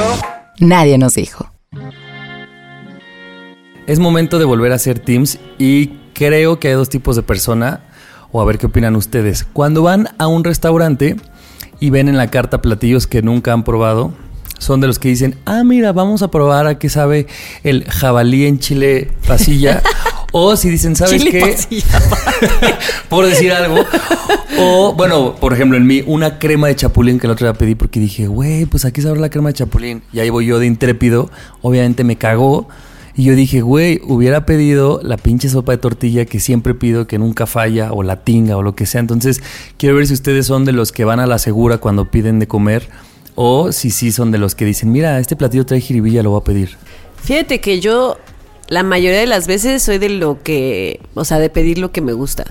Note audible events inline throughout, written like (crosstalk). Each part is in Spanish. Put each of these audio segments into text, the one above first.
1. Nadie nos dijo. Es momento de volver a hacer teams y creo que hay dos tipos de persona, o a ver qué opinan ustedes. Cuando van a un restaurante y ven en la carta platillos que nunca han probado, son de los que dicen, ah, mira, vamos a probar a qué sabe el jabalí en chile pasilla. (laughs) o si dicen, ¿sabes Chile qué? (laughs) por decir algo. O, bueno, por ejemplo, en mí, una crema de chapulín que el otro día pedí porque dije, güey, pues aquí saber la crema de chapulín. Y ahí voy yo de intrépido. Obviamente me cagó. Y yo dije, güey, hubiera pedido la pinche sopa de tortilla que siempre pido, que nunca falla, o la tinga, o lo que sea. Entonces, quiero ver si ustedes son de los que van a la segura cuando piden de comer, o si sí son de los que dicen, mira, este platillo trae jiribilla, lo voy a pedir. Fíjate que yo la mayoría de las veces soy de lo que, o sea, de pedir lo que me gusta.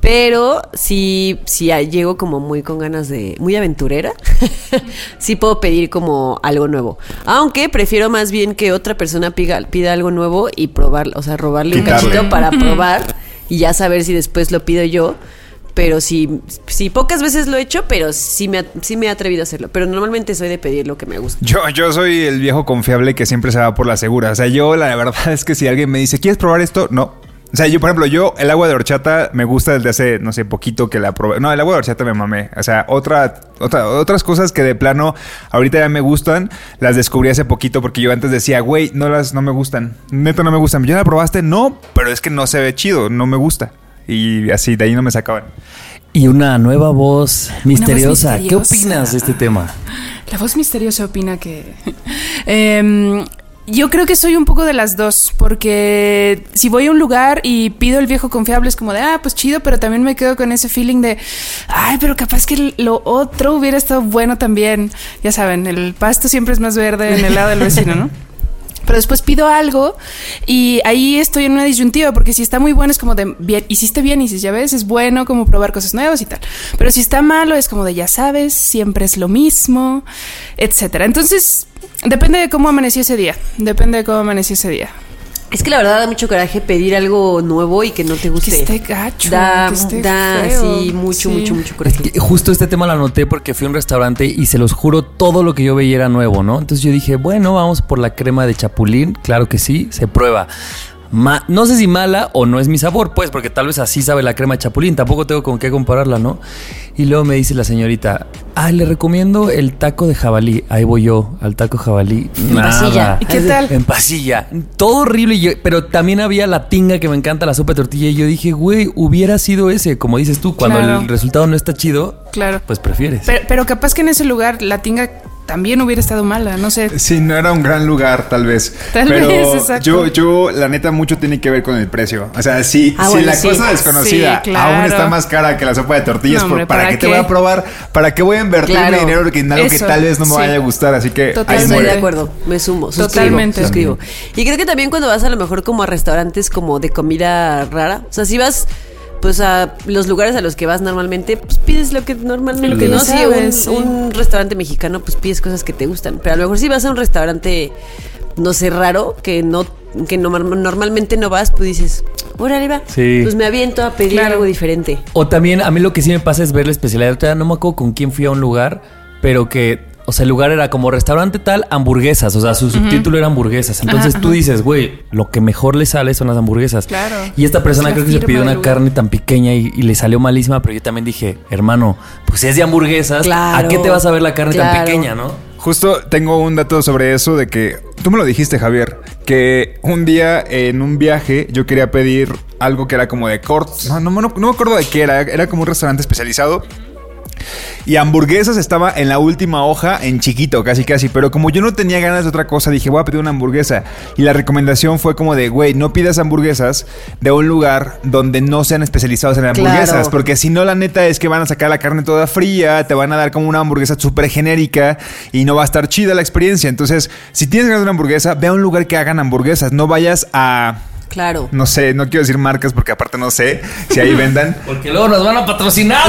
Pero si, si a- llego como muy con ganas de, muy aventurera, (laughs) sí puedo pedir como algo nuevo. Aunque prefiero más bien que otra persona pida, pida algo nuevo y probar, o sea, robarle un cachito para probar y ya saber si después lo pido yo. Pero sí, sí, pocas veces lo he hecho, pero sí me, sí me he atrevido a hacerlo. Pero normalmente soy de pedir lo que me gusta. Yo, yo soy el viejo confiable que siempre se va por la segura. O sea, yo la verdad (laughs) es que si alguien me dice, ¿quieres probar esto? No. O sea, yo, por ejemplo, yo el agua de horchata me gusta desde hace, no sé, poquito que la probé. No, el agua de horchata me mamé. O sea, otra, otra, otras cosas que de plano ahorita ya me gustan, las descubrí hace poquito porque yo antes decía, güey, no las, no me gustan. Neta, no me gustan. ¿Ya la probaste? No, pero es que no se ve chido, no me gusta. Y así, de ahí no me sacaban. Y una nueva voz misteriosa. ¿Qué misteriosa. opinas de este tema? La voz misteriosa opina que... (laughs) Em, yo creo que soy un poco de las dos, porque si voy a un lugar y pido el viejo confiable es como de, ah, pues chido, pero también me quedo con ese feeling de, ay, pero capaz que lo otro hubiera estado bueno también. Ya saben, el pasto siempre es más verde en el lado del vecino, ¿no? (laughs) Pero después pido algo y ahí estoy en una disyuntiva porque si está muy bueno es como de bien, hiciste bien, y si ya ves, es bueno como probar cosas nuevas y tal. Pero si está malo es como de ya sabes, siempre es lo mismo, etcétera. Entonces, depende de cómo amaneció ese día. Depende de cómo amaneció ese día. Es que la verdad da mucho coraje pedir algo nuevo y que no te guste. Que esté gacho, Da, que esté da feo. sí, mucho, Sí. mucho, mucho Es coraje. que justo este tema lo anoté porque fui a un restaurante y se los juro, todo lo que yo veía era nuevo, ¿no? Entonces yo dije, bueno, vamos por la crema de chapulín. Claro que sí, se prueba. Ma- no sé si mala o no es mi sabor, pues, porque tal vez así sabe la crema de chapulín. Tampoco tengo con qué compararla, ¿no? Y luego me dice la señorita, ah, le recomiendo el taco de jabalí. Ahí voy yo, al taco jabalí. Nada. pasilla. ¿Y qué tal? En pasilla. Todo horrible. yo- pero también había la tinga que me encanta, la sopa de tortilla. Y yo dije, güey, hubiera sido ese. Como dices tú, cuando Claro. el resultado no está chido, Claro. pues prefieres. Pero, pero capaz que en ese lugar la tinga también hubiera estado mala, no sé. Sí, no era un gran lugar, tal vez. Tal Pero vez, exacto. Yo, yo, la neta, mucho tiene que ver con el precio. O sea, si, Ah, si bueno, la sí. cosa desconocida Sí, claro. aún está más cara que la sopa de tortillas, No, por- hombre, ¿para, ¿para qué te voy a probar? ¿Para qué voy a invertir mi dinero en algo que tal vez no me sí. vaya a gustar? Así que ahí Totalmente. Estoy de acuerdo, me sumo. suscribo, Totalmente. Suscribo. Y creo que también cuando vas a lo mejor como a restaurantes como de comida rara, o sea, si vas pues a los lugares a los que vas normalmente, pues pides lo que normalmente, Lo que ¿no? sabes, sí. un, un restaurante mexicano, pues pides cosas que te gustan. Pero a lo mejor si vas a un restaurante, no sé, raro, que no que no- normalmente no vas, pues dices, órale va, Sí. pues me aviento a pedir Claro. algo diferente. O también, a mí lo que sí me pasa es ver la especialidad. No me acuerdo con quién fui a un lugar, pero que, o sea, el lugar era como restaurante tal, hamburguesas. O sea, su subtítulo era hamburguesas. Entonces Ajá, tú ajá. dices, güey, lo que mejor le sale son las hamburguesas. Claro. Y esta persona creo que se pidió una lugar. carne tan pequeña y, y le salió malísima, pero yo también dije, hermano, pues si es de hamburguesas, ¿a qué te vas a ver la carne tan pequeña, no? Justo tengo un dato sobre eso de que tú me lo dijiste, Javier, que un día en un viaje yo quería pedir algo que era como de cort, no, no, no, no me acuerdo de qué era, era como un restaurante especializado. Y hamburguesas estaba en la última hoja en chiquito, casi casi. Pero como yo no tenía ganas de otra cosa, dije, voy a pedir una hamburguesa. Y la recomendación fue como de, güey, no pidas hamburguesas de un lugar donde no sean especializados en hamburguesas. Claro. Porque si no, la neta es que van a sacar la carne toda fría, te van a dar como una hamburguesa súper genérica y no va a estar chida la experiencia. Entonces, si tienes ganas de una hamburguesa, ve a un lugar que hagan hamburguesas. No vayas a... Claro. No sé, no quiero decir marcas porque aparte no sé si ahí vendan. (laughs) Porque luego nos van a patrocinar.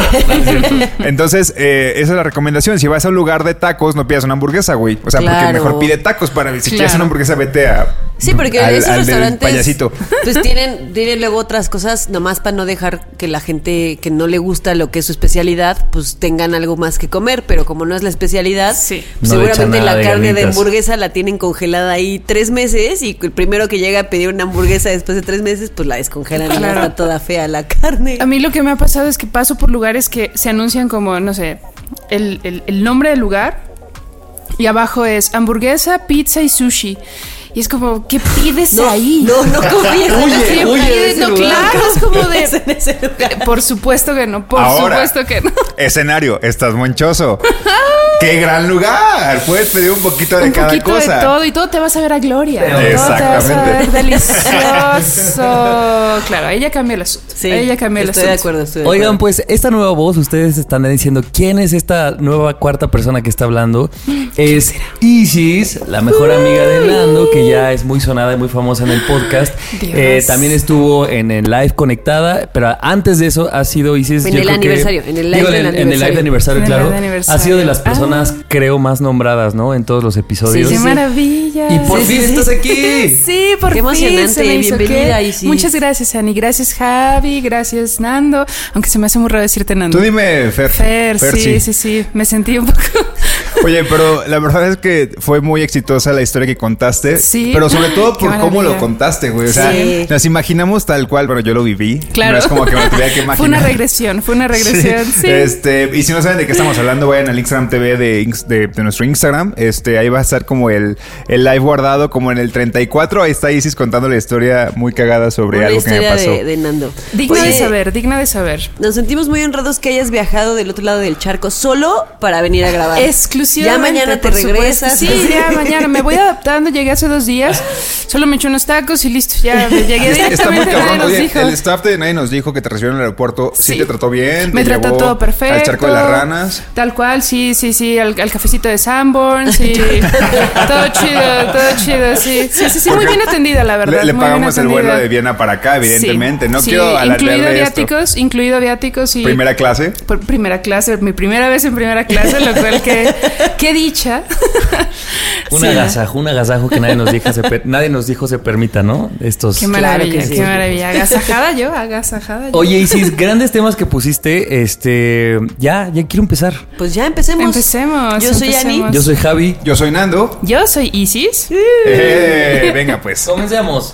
(laughs) Entonces, eh, esa es la recomendación. Si vas a un lugar de tacos, no pidas una hamburguesa, güey. O sea, porque mejor pide tacos para si Claro. quieres una hamburguesa, vete a. Sí, porque al- esos al restaurantes payasito. pues tienen, tienen luego otras cosas nomás para no dejar que la gente que no le gusta lo que es su especialidad, pues tengan algo más que comer, pero como no es la especialidad, Sí. pues No seguramente la de carne de hamburguesa la tienen congelada ahí tres meses y el primero que llega a pedir una hamburguesa después de tres meses, pues la descongelan y ya Claro. está toda fea la carne. A mí lo que me ha pasado es que paso por lugares que se anuncian como, no sé, el, el- el nombre del lugar y abajo es hamburguesa, pizza y sushi. Y es como, ¿qué pides No, ahí? no, no (laughs) confíes en Huye, la ¿Qué huye de No, claro, es como Es de... en ese lugar. Por supuesto que no, por Ahora. supuesto que no. (laughs) Escenario, estás monchoso. ¡Qué gran lugar! Puedes pedir un poquito de Un cada poquito cosa. de todo y todo te vas a ver a Gloria. Todo te vas a Exactamente. ver (laughs) delicioso. Claro, ahí ya cambia el asunto. Sí, ahí ya cambia el estoy de asunto. acuerdo, estoy de Oigan, acuerdo. pues esta nueva voz, ustedes están diciendo quién es esta nueva cuarta persona que está hablando. Es Isis, la mejor amiga de Nando, que ya es muy sonada y muy famosa en el podcast. (laughs) Eh, también estuvo en el live conectada, pero antes de eso ha sido Isis. En yo el creo que- aniversario, en el live digo, del en, en el live de aniversario. aniversario, En el claro. live de aniversario. Ha sido de las personas, Ah. creo, más nombradas, ¿no? En todos los episodios. ¡Qué sí. maravilla! Y por Sí, fin sí, sí. estás aquí. (laughs) Sí, por Qué fin emocionante, se me hizo bienvenida, que- Isis. Muchas gracias, Ani. Gracias, Javi. Gracias, Nando. Aunque se me hace muy raro decirte Nando. Tú dime, Fer. Fer, sí, sí, sí, Me sentí un poco. Oye, pero la verdad es que fue muy exitosa la historia que contaste. Sí. Pero sobre todo por cómo lo contaste, güey. O sea, Sí. nos imaginamos tal cual, pero yo lo viví. Claro. No es como que me tuviera que imaginar. Fue una regresión, fue una regresión. Sí. Este, y si no saben de qué estamos hablando, vayan al Instagram TV de, de, de nuestro Instagram. Este, ahí va a estar como el, el live guardado, como en el 34. Ahí está Isis contando la historia muy cagada sobre Una algo que me pasó. de, de Nando. Digna Oye, de saber, digna de saber. Nos sentimos muy honrados que hayas viajado del otro lado del charco solo para venir a grabar. Ya mañana te supuesto. regresas. Sí, ya (laughs) mañana. Me voy adaptando. Llegué hace dos días. Solo me eché unos tacos y listo. Ya me (laughs) llegué Está muy directamente. Nadie cabrón. nos Oye, dijo. el staff de Nadie nos dijo que te recibió en el aeropuerto. Sí, Sí. te trató bien. Me te trató llevó todo perfecto. Al charco de las ranas. Tal cual, sí, sí, sí. Al, al cafecito de Sanborn, sí. (laughs) todo chido, todo chido, sí. Sí, sí, sí. Muy bien atendida, la verdad. Le, le muy bien pagamos el vuelo de Viena para acá, evidentemente. Sí, no sí, quiero Incluido de esto. viáticos, incluido viáticos y. Primera clase. Por primera clase, mi primera vez en primera clase, lo cual que (laughs) qué dicha. (laughs) Un Sí. agasajo, un agasajo que nadie nos dijo se, per- (laughs) nadie nos dijo se permita, ¿no? Estos. Qué Claro maravilla, que sí. qué maravilla. Agasajada yo, agasajada yo. Oye, Isis, grandes temas que pusiste. Este, ya, ya quiero empezar. Pues ya empecemos. Empecemos, Yo soy Ani. Yo soy Javi. Yo soy Nando. Yo soy Isis. Eh, venga, pues. Comencemos.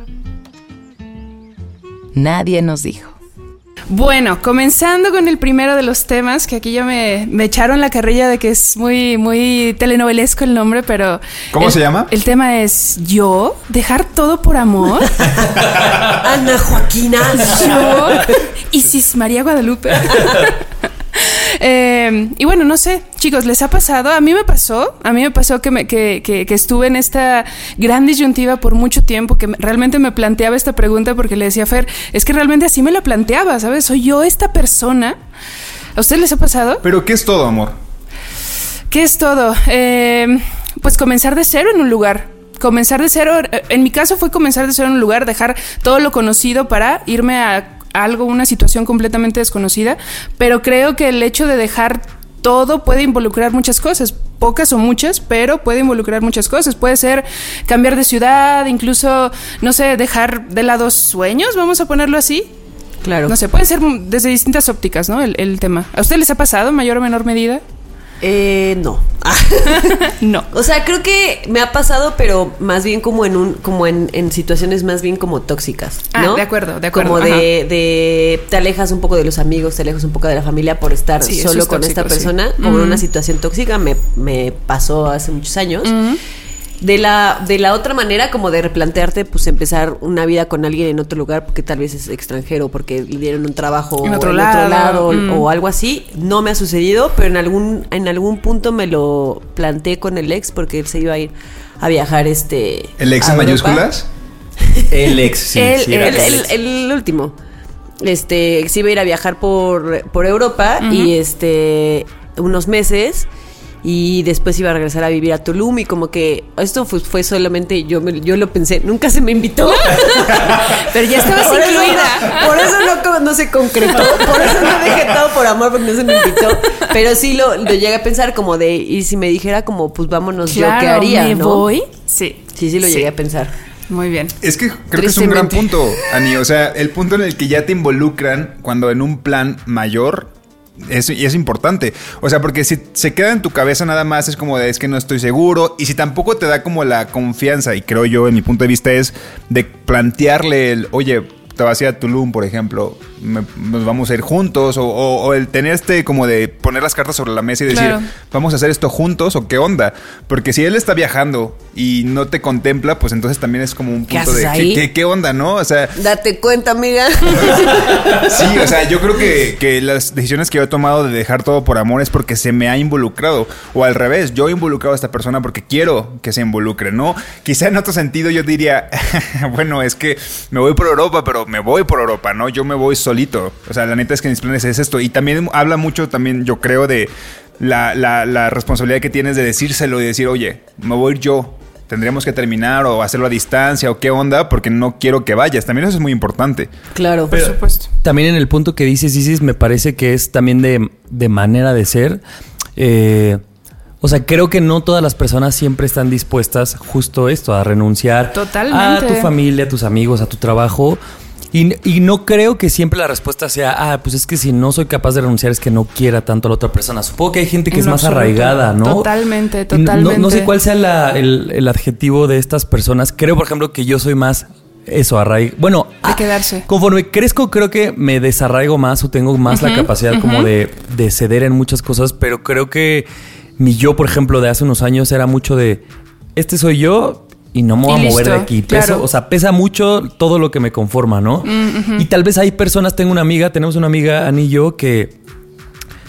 Nadie nos dijo. Bueno, comenzando con el primero de los temas, que aquí ya me, me echaron la carrilla de que es muy, muy telenovelesco el nombre, pero... ¿Cómo el- se llama? El tema es yo, dejar todo por amor. (laughs) Ana Joaquina. yo, (laughs) Isis María Guadalupe. (laughs) Eh, y bueno, no sé, chicos, ¿les ha pasado? A mí me pasó, a mí me pasó que, me, que, que- que estuve en esta gran disyuntiva por mucho tiempo, que me- realmente me planteaba esta pregunta porque le decía a Fer, es que realmente así me la planteaba, ¿sabes? Soy yo esta persona. ¿A ustedes les ha pasado? Pero ¿qué es todo, amor? ¿Qué es todo? Eh, pues comenzar de cero en un lugar. Comenzar de cero, eh, en mi caso fue comenzar de cero en un lugar, dejar todo lo conocido para irme a algo, una situación completamente desconocida, pero creo que el hecho de dejar todo puede involucrar muchas cosas, pocas o muchas, pero puede involucrar muchas cosas. Puede ser cambiar de ciudad, incluso, no sé, dejar de lado sueños, vamos a ponerlo así. Claro. No sé, puede ser desde distintas ópticas, ¿no? El, el tema. ¿A usted les ha pasado en mayor o menor medida? Eh, no. (laughs) No. O sea, creo que me ha pasado, pero más bien como en un, como en, en situaciones más bien como tóxicas, Ah, ¿no? de acuerdo, de acuerdo, Como de, de te alejas un poco de los amigos, te alejas un poco de la familia por estar Sí, solo es con esta tóxico, sí. persona, como en una situación tóxica, me, me pasó hace muchos años. De la, de la otra manera, como de replantearte, pues empezar una vida con alguien en otro lugar, porque tal vez es extranjero, porque le dieron un trabajo En otro en lado, otro lado mm. o algo así. No me ha sucedido, pero en algún, en algún punto me lo planteé con el ex, porque él se iba a ir a viajar este. ¿El ex en Europa. mayúsculas? (laughs) El ex, sí. el, sí, era el- el el- ex. el último. Este, se iba a ir a viajar por, por Europa y este, unos meses. Y después iba a regresar a vivir a Tulum y como que esto fue, fue solamente, yo, me- yo lo pensé, nunca se me invitó. (laughs) Pero ya estabas Por eso incluida. no- por eso no, se concretó. Por eso no dejé todo por amor, porque no se me invitó. Pero sí lo, lo llegué a pensar como de, y si me dijera como, pues vámonos, yo qué Claro, haría, ¿me ¿no? voy? Sí. Sí, sí lo llegué a pensar. Muy bien. Es que creo que es un gran punto, Ani. O sea, el punto en el que ya te involucran cuando en un plan mayor es, y es importante. O sea, porque si se queda en tu cabeza nada más es como de es que no estoy seguro. Y si tampoco te da como la confianza, y creo yo, en mi punto de vista, es de plantearle el, oye, te vas a ir a Tulum, por ejemplo, me- nos vamos a ir juntos, o, o- o el tener este como de poner las cartas sobre la mesa y decir, Claro. vamos a hacer esto juntos o qué onda. Porque si él está viajando y no te contempla, pues entonces también es como un ¿Qué punto de qué onda, ¿no? O sea, Date cuenta, amiga. (laughs) sí, o sea, yo creo que, (laughs) que las decisiones que yo he tomado de dejar todo por amor es porque se me ha involucrado. O al revés, yo he involucrado a esta persona porque quiero que se involucre, ¿no? Quizá en otro sentido yo diría, (laughs) bueno, es que me voy por Europa, pero me voy por Europa, ¿no? Yo me voy solito. O sea, la neta es que mis planes es esto. Y también habla mucho, también yo creo, de la, la- la responsabilidad que tienes de decírselo y decir, oye, me voy a ir yo. Tendríamos que terminar o hacerlo a distancia o qué onda, porque no quiero que vayas. También eso es muy importante. Claro. Por supuesto. También en el punto que dices, Isis, me parece que es también de, de manera de ser. Eh, o sea, creo que no todas las personas siempre están dispuestas justo esto, a renunciar Totalmente. a tu familia, a tus amigos, a tu trabajo. Y, y no creo que siempre la respuesta sea, ah, pues es que si no soy capaz de renunciar es que no quiera tanto a la otra persona. Supongo que hay gente que En es más arraigada, ¿no? Totalmente, Y no- No, sé totalmente. cuál sea la- el, el adjetivo de estas personas. Creo, por ejemplo, que yo soy más eso, arraigado. Bueno, De ah, quedarse. Conforme crezco, creo que me desarraigo más o tengo más la capacidad como de, de ceder en muchas cosas, pero creo que mi yo, por ejemplo, de hace unos años era mucho de, este soy yo y no me voy a mover de aquí. Peso, claro. O sea, pesa mucho todo lo que me conforma, ¿no? Y tal vez hay personas, tengo una amiga, tenemos una amiga, Ani y yo, que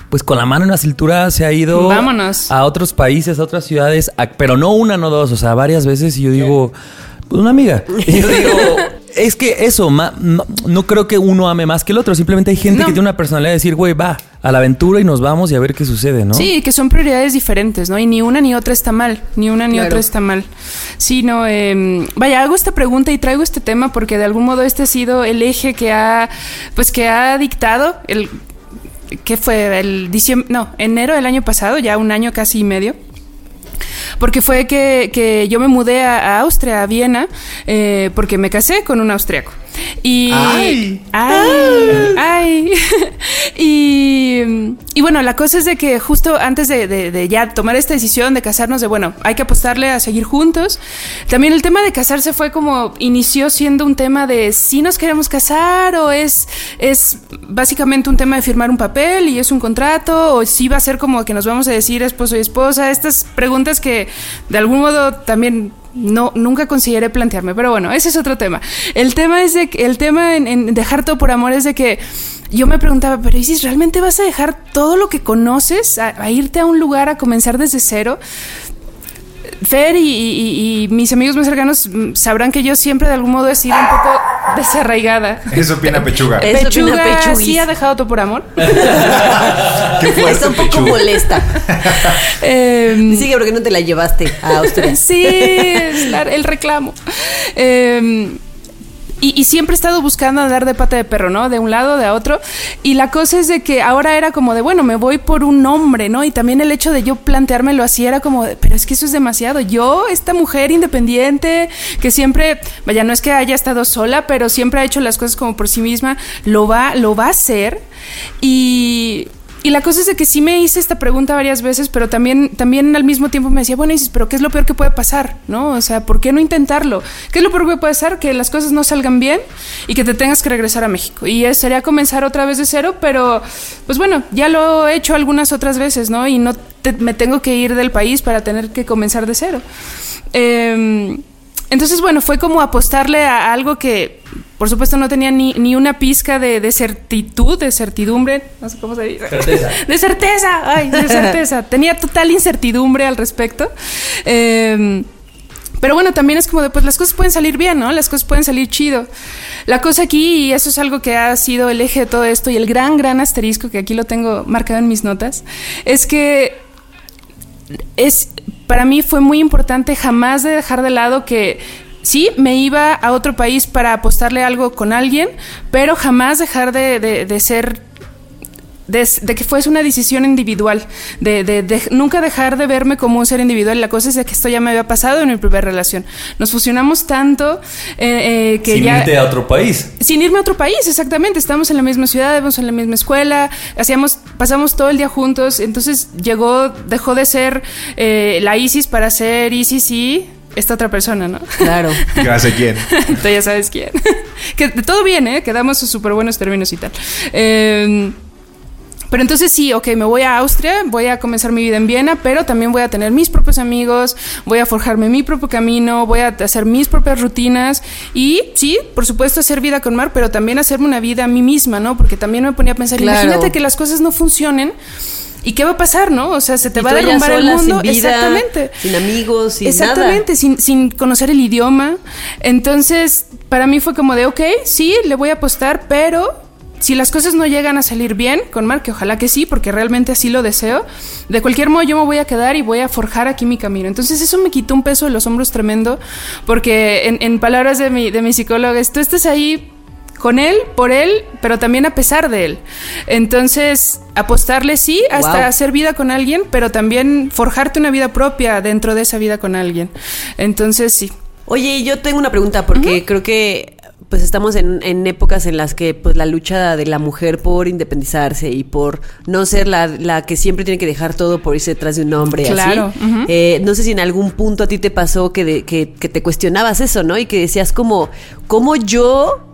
pues con la mano en la cintura se ha ido Vámonos. a otros países, a otras ciudades, a- pero no una, no dos, o sea, varias veces y yo digo, pues una amiga. Y yo digo, (laughs) es que eso, ma- no, no creo que uno ame más que el otro, simplemente hay gente No. que tiene una personalidad de decir, güey, va a la aventura y nos vamos y a ver qué sucede, ¿no? Sí, que son prioridades diferentes, ¿no? Y ni una ni otra está mal, ni una ni Claro. otra está mal. Sí, no, eh, vaya, hago esta pregunta y traigo este tema porque de algún modo este ha sido el eje que ha, pues que ha dictado el, ¿qué fue? El diciembre, no, enero del año pasado, ya un año casi y medio. Porque fue que, que yo me mudé a, Austria, a Viena, eh, porque me casé con un austriaco. Y. ¡Ay! ¡Ay! ¡Ay! (laughs) y, y bueno, la cosa es de que justo antes de, de- de ya tomar esta decisión de casarnos, de bueno, hay que apostarle a seguir juntos. También el tema de casarse fue como inició siendo un tema de si nos queremos casar o es, es básicamente un tema de firmar un papel y es un contrato o si va a ser como que nos vamos a decir esposo y esposa. Estas preguntas que de algún modo también no, nunca consideré plantearme, pero bueno, ese es otro tema. El tema es de que, el tema en, dejar todo por amor es de que yo me preguntaba, pero ¿y si realmente vas a dejar todo lo que conoces a, irte a un lugar a comenzar desde cero? Fer y, y- y mis amigos más cercanos mm, sabrán que yo siempre de algún modo he sido un poco (laughs) desarraigada. Eso opina Pechuga. Eh, Eso Pechuga sí ha dejado todo por amor. (laughs) Qué fuerte, Está un poco Pechuga. molesta. (laughs) Em, Sigue porque no te la llevaste a Austria. Sí, el reclamo. Eh, y, siempre he estado buscando andar de pata de perro, ¿no? De un lado, de otro. Y la cosa es de que ahora era como de, bueno, me voy por un hombre, ¿no? Y también el hecho de yo planteármelo así era como, de, pero es que eso es demasiado. Yo, esta mujer independiente, que siempre, vaya, no es que haya estado sola, pero siempre ha hecho las cosas como por sí misma, lo va, lo va a hacer. Y y la cosa es de que sí me hice esta pregunta varias veces, pero también, también al mismo tiempo me decía, bueno, Isis, pero ¿qué es lo peor que puede pasar? ¿No? O sea, ¿por qué no intentarlo? ¿Qué es lo peor que puede pasar? Que las cosas no salgan bien y que te tengas que regresar a México. Y es, sería comenzar otra vez de cero, pero pues bueno, ya lo he hecho algunas otras veces, ¿no? Y no me tengo que ir del país para tener que comenzar de cero. Em, entonces, bueno, fue como apostarle a algo que, por supuesto, no tenía ni, ni una pizca de, de certitud, de certidumbre, no sé cómo se dice. Certeza. (laughs) De certeza, ay, de certeza. (laughs) Tenía total incertidumbre al respecto. Eh, pero bueno, también es como de, pues las cosas pueden salir bien, ¿no? Las cosas pueden salir chido. La cosa aquí, y eso es algo que ha sido el eje de todo esto, y el gran, gran asterisco, que aquí lo tengo marcado en mis notas, es que es para mí fue muy importante jamás de dejar de lado que sí me iba a otro país para apostarle algo con alguien, pero jamás dejar de, de- de ser de, de que fuese una decisión individual, de, de- de nunca dejar de verme como un ser individual. La cosa es que esto ya me había pasado en mi primera relación. Nos fusionamos tanto eh, eh, que Sin ya irte a otro país. sin irme a otro país, exactamente. Estábamos en la misma ciudad, íbamos en la misma escuela, hacíamos, pasamos todo el día juntos. Entonces llegó, dejó de ser eh, la Isis para ser Isis y esta otra persona, ¿no? Claro. (laughs) Ya sé quién. Tú ya sabes quién. (laughs) que de todo bien, ¿eh? Quedamos en súper buenos términos y tal. Eh, pero entonces sí, ok, me voy a Austria, voy a comenzar mi vida en Viena, pero también voy a tener mis propios amigos, voy a forjarme mi propio camino, voy a hacer mis propias rutinas y sí, por supuesto hacer vida con Mar, pero también hacerme una vida a mí misma, ¿no? Porque también me ponía a pensar, Claro. imagínate que las cosas no funcionen. ¿Y qué va a pasar, no? O sea, se te Y va a derrumbar el mundo. sin vida, Exactamente. sin amigos, sin Exactamente, sin, sin conocer el idioma. Entonces, para mí fue como de, ok, sí, le voy a apostar, pero si las cosas no llegan a salir bien con Mark, que ojalá que sí, porque realmente así lo deseo, de cualquier modo yo me voy a quedar y voy a forjar aquí mi camino. Entonces eso me quitó un peso de los hombros tremendo, porque en, en palabras de mi, de mi psicóloga, tú estás ahí con él, por él, pero también a pesar de él. Entonces, apostarle sí, hasta Wow. hacer vida con alguien, pero también forjarte una vida propia dentro de esa vida con alguien. Entonces, sí. Oye, yo tengo una pregunta porque creo que pues estamos en, en épocas en las que pues la lucha de la mujer por independizarse y por no ser la, la que siempre tiene que dejar todo por irse detrás de un hombre Claro, así. Eh, no sé si en algún punto a ti te pasó que, de- que, que te cuestionabas eso, ¿no? Y que decías como, ¿cómo yo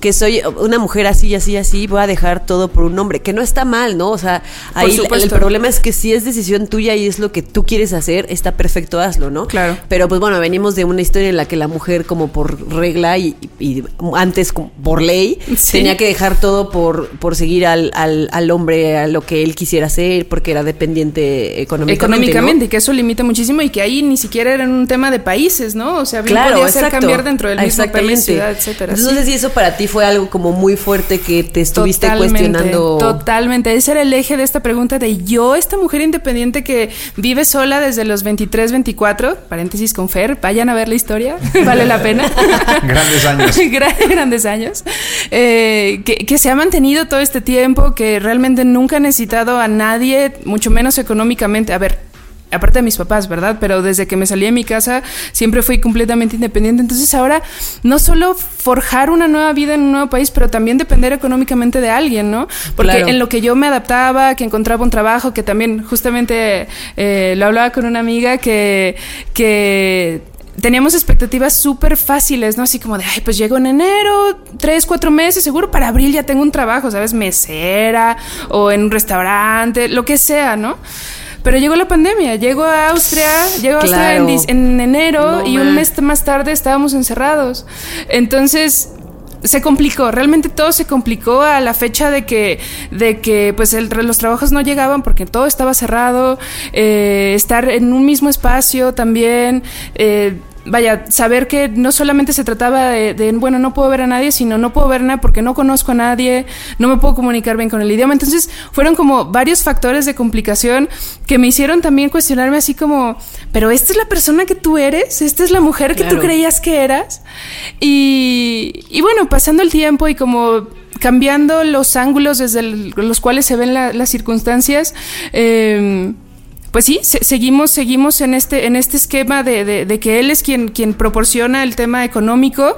que soy una mujer así, así, así, voy a dejar todo por un hombre, que no está mal, ¿no? O sea, ahí el- problema es que si es decisión tuya y es lo que tú quieres hacer, está perfecto, hazlo, ¿no? Claro. Pero pues bueno, venimos de una historia en la que la mujer como por regla y, y antes por ley Sí. tenía que dejar todo por, por seguir al, al, al hombre a lo que él quisiera hacer porque era dependiente económicamente. Económicamente, ¿no? y que eso limita muchísimo y que ahí ni siquiera era un tema de países, ¿no? O sea, bien Claro, podía ser cambiar dentro del mismo país, ciudad, etcétera. Entonces, no sé si eso para ti fue algo como muy fuerte que te estuviste Totalmente, cuestionando. Totalmente. Ese era el eje de esta pregunta de yo, esta mujer independiente que vive sola desde los 23, 24, paréntesis con Fer, vayan a ver la historia, (laughs) vale la pena. (laughs) Grandes años. (laughs) Gran- grandes años. Eh, que, que se ha mantenido todo este tiempo, que realmente nunca ha necesitado a nadie, mucho menos económicamente. A ver. Aparte de mis papás, ¿verdad? Pero desde que me salí de mi casa siempre fui completamente independiente. Entonces ahora no solo forjar una nueva vida en un nuevo país, pero también depender económicamente de alguien, ¿no? Porque Claro. en lo que yo me adaptaba, que encontraba un trabajo, que también justamente eh, lo hablaba con una amiga que, que teníamos expectativas súper fáciles, ¿no? Así como de, ay, pues llego en enero, tres, cuatro meses, seguro para abril ya tengo un trabajo, ¿sabes? Mesera o en un restaurante, lo que sea, ¿no? Pero llegó la pandemia, llego a Austria, llego a Austria en, enero No y un mes más tarde estábamos encerrados. Entonces, se complicó, realmente todo se complicó a la fecha de que, de que pues el- los trabajos no llegaban porque todo estaba cerrado, eh, estar en un mismo espacio también. eh, vaya, saber que no solamente se trataba de, de, bueno, no puedo ver a nadie, sino no puedo ver nada porque no conozco a nadie, no me puedo comunicar bien con el idioma. Entonces fueron como varios factores de complicación que me hicieron también cuestionarme así como, pero esta es la persona que tú eres, esta es la mujer que tú creías que eras. Y, y bueno, pasando el tiempo y como cambiando los ángulos desde el- los cuales se ven la- las circunstancias, eh, pues sí, se- seguimos, seguimos en este, en este esquema de, de- de que él es quien, quien proporciona el tema económico,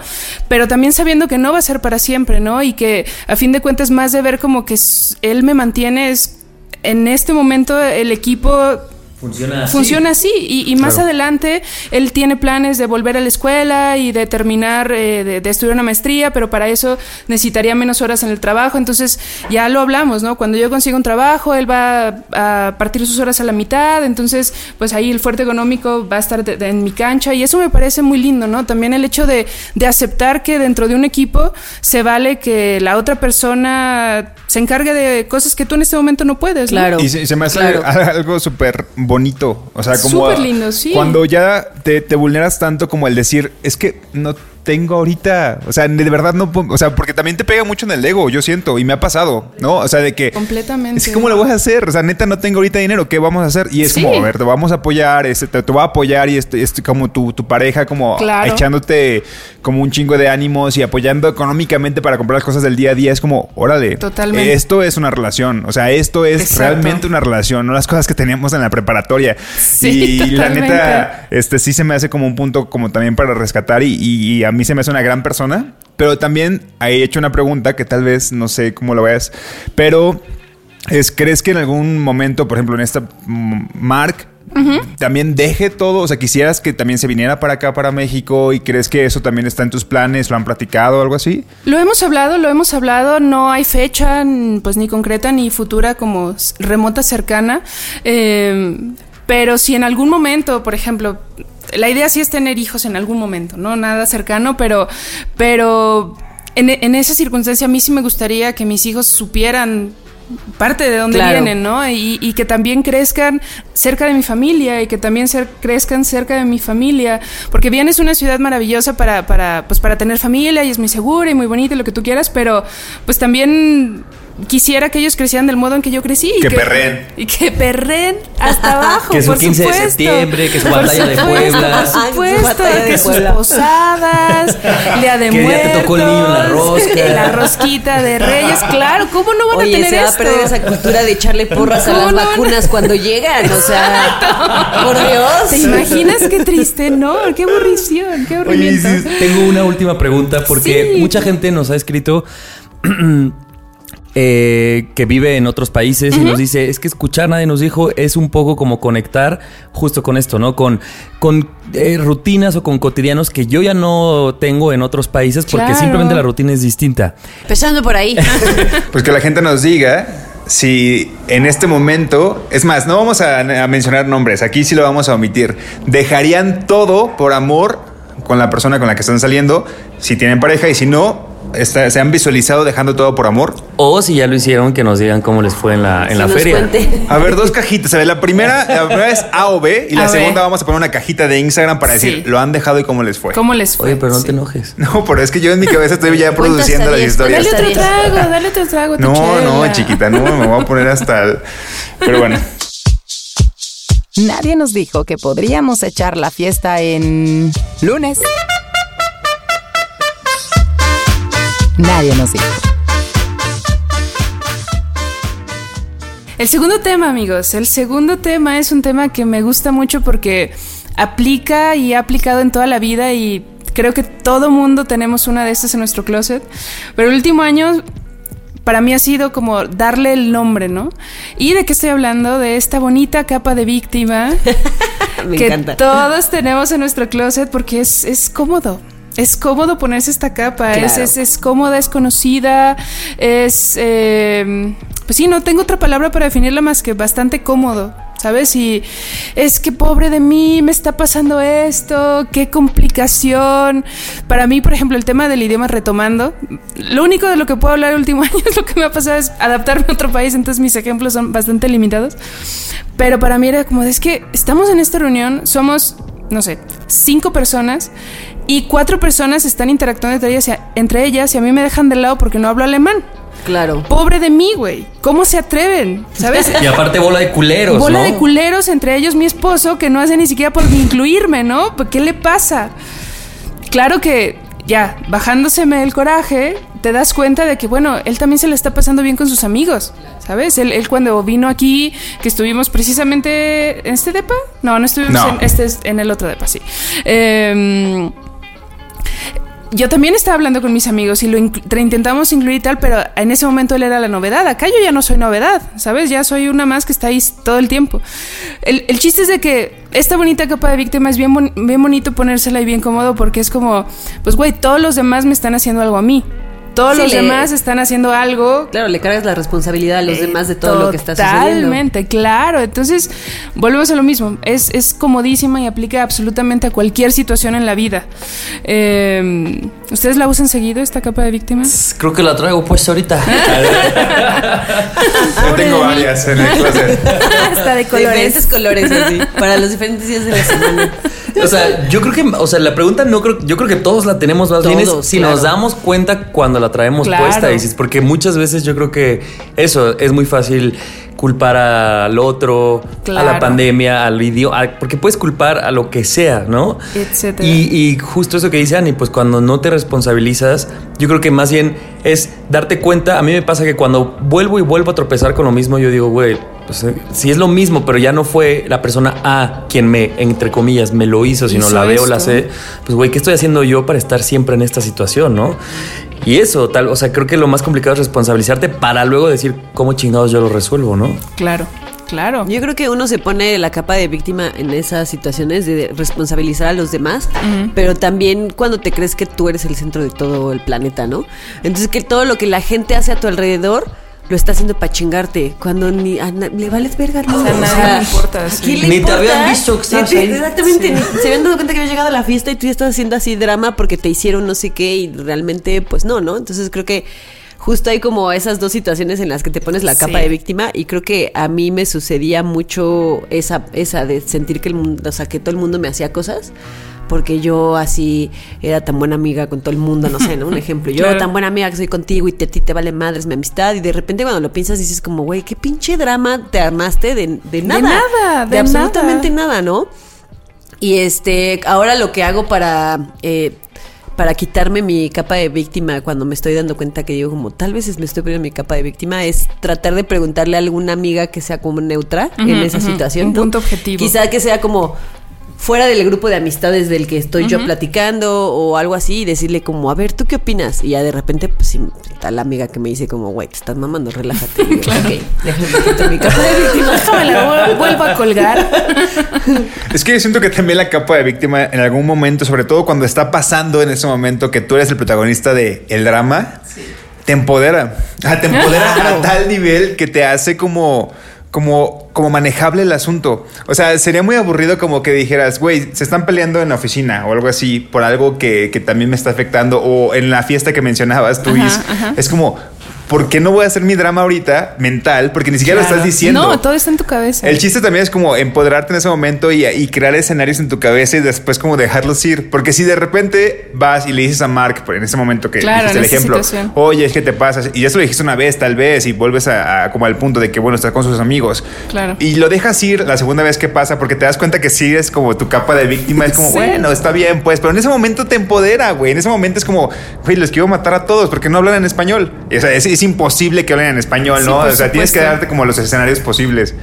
pero también sabiendo que no va a ser para siempre, ¿no? Y que a fin de cuentas más de ver como que él me mantiene es en este momento el equipo Funciona así. Funciona así y, y más adelante él tiene planes de volver a la escuela y de terminar, eh, de, de estudiar una maestría, pero para eso necesitaría menos horas en el trabajo. Entonces ya lo hablamos, ¿no? Cuando yo consiga un trabajo, él va a partir sus horas a la mitad, entonces pues ahí el fuerte económico va a estar de- de- en mi cancha y eso me parece muy lindo, ¿no? También el hecho de, de aceptar que dentro de un equipo se vale que la otra persona se encargue de cosas que tú en este momento no puedes, ¿no? Claro. Y se, se me hace Claro. algo súper bonito. O sea, como. Súper lindo, sí. Cuando ya te, te vulneras tanto como el decir, es que no tengo ahorita. O sea, de verdad no. O sea, porque también te pega mucho en el ego, yo siento. Y me ha pasado, ¿no? O sea, de que. Completamente. Es que, ¿cómo lo voy a hacer? O sea, neta, no tengo ahorita dinero. ¿Qué vamos a hacer? Y es Sí. como, a ver, te vamos a apoyar, este, te, te voy a apoyar y este, este, como tu, tu pareja, como Claro. echándote como un chingo de ánimos y apoyando económicamente para comprar las cosas del día a día. Es como, órale. Totalmente. Esto es una relación. O sea, esto es Exacto. realmente una relación, no las cosas que teníamos en la preparatoria. Sí, y la neta, este sí se me hace como un punto como también para rescatar y, y- y a mí se me hace una gran persona. Pero también he hecho una pregunta que tal vez no sé cómo lo veas, pero es, ¿crees que en algún momento, por ejemplo, en esta mm, Mark, también deje todo? O sea, quisieras que también se viniera para acá, para México, y crees que eso también está en tus planes, lo han platicado, algo así? Lo hemos hablado, lo hemos hablado, no hay fecha pues ni concreta ni futura como remota cercana, eh, pero si en algún momento, por ejemplo, la idea sí es tener hijos en algún momento, no nada cercano, pero, pero en, en esa circunstancia a mí sí me gustaría que mis hijos supieran parte de dónde Claro. vienen, ¿no? Y, y que también crezcan cerca de mi familia y que también crezcan cerca de mi familia, porque bien es una ciudad maravillosa para, para, pues para tener familia y es muy segura y muy bonita y lo que tú quieras, pero pues también quisiera que ellos crecieran del modo en que yo crecí. y Que perren. Y que perren hasta abajo, (laughs) Que su por 15 de supuesto. septiembre, que su batalla de Puebla. Por Ay, su supuesto, batalla de que sus posadas, (laughs) Día de Que día Muertos. te tocó el niño en la rosca. (laughs) La rosquita de Reyes, claro, ¿cómo no van a Oye, tener se va esto? a perder esa cultura de echarle porras a ¿Cómo las no a- vacunas cuando llegan. O sea, por Dios. ¿Te imaginas qué triste? No, qué aburrición, qué Oye, aburrimiento. sí, tengo una última pregunta porque Sí. mucha gente nos ha escrito (clears throat) eh, que vive en otros países y nos dice, es que escuchar nadie nos dijo es un poco como conectar justo con esto, ¿no? Con, con eh, rutinas o con cotidianos que yo ya no tengo en otros países porque Claro. simplemente la rutina es distinta. Empezando por ahí. (laughs) Pues que la gente nos diga si en este momento, es más, no vamos a, a mencionar nombres, aquí sí lo vamos a omitir, dejarían todo por amor con la persona con la que están saliendo, si tienen pareja y si no, está- se han visualizado dejando todo por amor. O si ya lo hicieron, que nos digan cómo les fue en la, en Si la nos feria. cuente. A ver, dos cajitas. A ver, la primera, (laughs) la primera es A o B y la A segunda vamos a poner una cajita de Instagram para decir Sí. lo han dejado y cómo les fue. ¿Cómo les fue? Oye, pero no Sí. te enojes. (laughs) No, pero es que yo en mi cabeza estoy ya (laughs) produciendo las historias. Dale otro trago, dale otro trago. No, no, chiquita, no, me voy a poner hasta el... Pero bueno. Nadie nos dijo que podríamos echar la fiesta en lunes. Nadie nos dijo. El segundo tema, amigos, el segundo tema es un tema que me gusta mucho porque aplica y ha aplicado en toda la vida y creo que todo mundo tenemos una de estas en nuestro closet. Pero el último año para mí ha sido como darle el nombre, ¿no? ¿Y de qué estoy hablando? De esta bonita capa de víctima (laughs) Me que encanta. todos tenemos en nuestro closet porque es, es cómodo. Es cómodo ponerse esta capa, es, es, es cómoda, es conocida, es... eh, pues sí, no tengo otra palabra para definirla más que bastante cómodo, ¿sabes? Y es que pobre de mí, me está pasando esto, qué complicación. Para mí, por ejemplo, el tema del idioma retomando, lo único de lo que puedo hablar el último (laughs) año es lo que me ha pasado es adaptarme a otro país, entonces mis ejemplos son bastante limitados. Pero para mí era como, es que estamos en esta reunión, somos no sé, cinco personas y cuatro personas están interactuando entre ellas, entre ellas y a mí me dejan de lado porque no hablo alemán. Claro. Pobre de mí, güey. ¿Cómo se atreven? ¿Sabes? (laughs) Y aparte bola de culeros, Bola ¿no? de culeros, entre ellos mi esposo, que no hace ni siquiera por incluirme, ¿no? ¿Pues ¿Qué le pasa? Claro que ya, bajándoseme el coraje, te das cuenta de que, bueno, él también se le está pasando bien con sus amigos, ¿sabes? Él, él cuando vino aquí, que estuvimos precisamente en este depa, no, no estuvimos No. en este, es en el otro depa, sí. Em, yo también estaba hablando con mis amigos y lo intentamos incluir y tal, pero en ese momento él era la novedad. Acá yo ya no soy novedad, ¿sabes? Ya soy una más que está ahí todo el tiempo. El, chiste es de que esta bonita capa de víctima es bien, bien bonito ponérsela y bien cómodo porque es como, pues güey, todos los demás me están haciendo algo a mí. Todos Sí, los le- demás están haciendo algo Claro, le cargas la responsabilidad a los eh, demás de todo lo que está sucediendo. Totalmente, claro. Entonces, volvemos a lo mismo. Es, es comodísima y aplica absolutamente a cualquier situación en la vida. Eh, ¿Ustedes la usan seguido, esta capa de víctimas? Creo que la traigo puesta ahorita. (laughs) (laughs) Yo tengo varias en el closet. (laughs) Hasta de De diferentes colores, así, para los diferentes días de la semana. O sea, yo creo que, o sea, la pregunta no creo, yo creo que todos la tenemos más bien es Todos, si claro. nos damos cuenta cuando la traemos Claro. puesta, dices, porque muchas veces yo creo que eso es muy fácil culpar al otro, a la pandemia, al idioma, porque puedes culpar a lo que sea, ¿no? Etcétera. Y, y justo eso que dice Ani, pues cuando no te responsabilizas, yo creo que más bien es darte cuenta. A mí me pasa que cuando vuelvo y vuelvo a tropezar con lo mismo, yo digo, güey, pues eh, si es lo mismo, pero ya no fue la persona A quien me, entre comillas, me lo hizo, sino la veo, la esto. sé, pues güey, ¿qué estoy haciendo yo para estar siempre en esta situación, no? Y eso, tal, o sea, creo que lo más complicado es responsabilizarte para luego decir cómo chingados yo lo resuelvo, ¿no? Claro, claro. Yo creo que uno se pone la capa de víctima en esas situaciones de responsabilizar a los demás, pero también cuando te crees que tú eres el centro de todo el planeta, ¿no? Entonces que todo lo que la gente hace a tu alrededor lo está haciendo para chingarte, cuando ni a na- le vales verga, ¿no? O sea, nada le importa, ¿a sí. quién le Ni te habían visto que estabas ahí. Exactamente, ni- se habían dado cuenta que había llegado a la fiesta y tú ya estás haciendo así drama porque te hicieron no sé qué y realmente pues no, ¿no? Entonces creo que justo hay como esas dos situaciones en las que te pones la capa Sí. de víctima y creo que a mí me sucedía mucho esa, esa de sentir que el mundo, o sea, que todo el mundo me hacía cosas. Porque yo así era tan buena amiga con todo el mundo, no sé, ¿no? Un ejemplo. Yo (laughs) Claro. tan buena amiga que soy contigo y te- a ti te vale madres mi amistad. Y de repente cuando lo piensas dices como, güey, qué pinche drama te armaste de, de nada. nada, de absolutamente nada, ¿no? Y este, ahora lo que hago para, eh, para quitarme mi capa de víctima cuando me estoy dando cuenta que digo como tal vez es- me estoy poniendo mi capa de víctima es tratar de preguntarle a alguna amiga que sea como neutra en esa situación. un punto objetivo. Quizá que sea como fuera del grupo de amistades del que estoy yo platicando o algo así y decirle como, a ver, ¿tú qué opinas? Y ya de repente, pues sí, está la amiga que me dice como, güey, te estás mamando, relájate. Y ok, déjame quitar mi capa de víctima. Me la vu- vuelvo a colgar. (laughs) Es que yo siento que también la capa de víctima en algún momento, sobre todo cuando está pasando en ese momento que tú eres el protagonista del el drama, te empodera. Te empodera a tal nivel que te hace como, como, como manejable el asunto. O sea, sería muy aburrido como que dijeras, güey, se están peleando en la oficina o algo así por algo que, que también me está afectando o en la fiesta que mencionabas, tú, Ajá, Is, ajá. es como... ¿Por qué no voy a hacer mi drama ahorita mental? Porque ni siquiera lo estás diciendo. No, todo está en tu cabeza. El chiste también es como empoderarte en ese momento y, y crear escenarios en tu cabeza y después como dejarlos ir. Porque si de repente vas y le dices a Mark, en ese momento que Claro, dijiste el ejemplo, situación. oye, es que te pasa, y ya se lo dijiste una vez tal vez y vuelves a, a como al punto de que, bueno, estás con sus amigos. Claro. Y lo dejas ir la segunda vez que pasa porque te das cuenta que sí es como tu capa de víctima. Es como, Sí. bueno, está bien, pues, pero en ese momento te empodera, güey. En ese momento es como, güey, les quiero matar a todos porque no hablan en español. Y, o sea, es, es imposible que hablen en español, Sí, ¿no? O sea, tienes que darte como los escenarios posibles.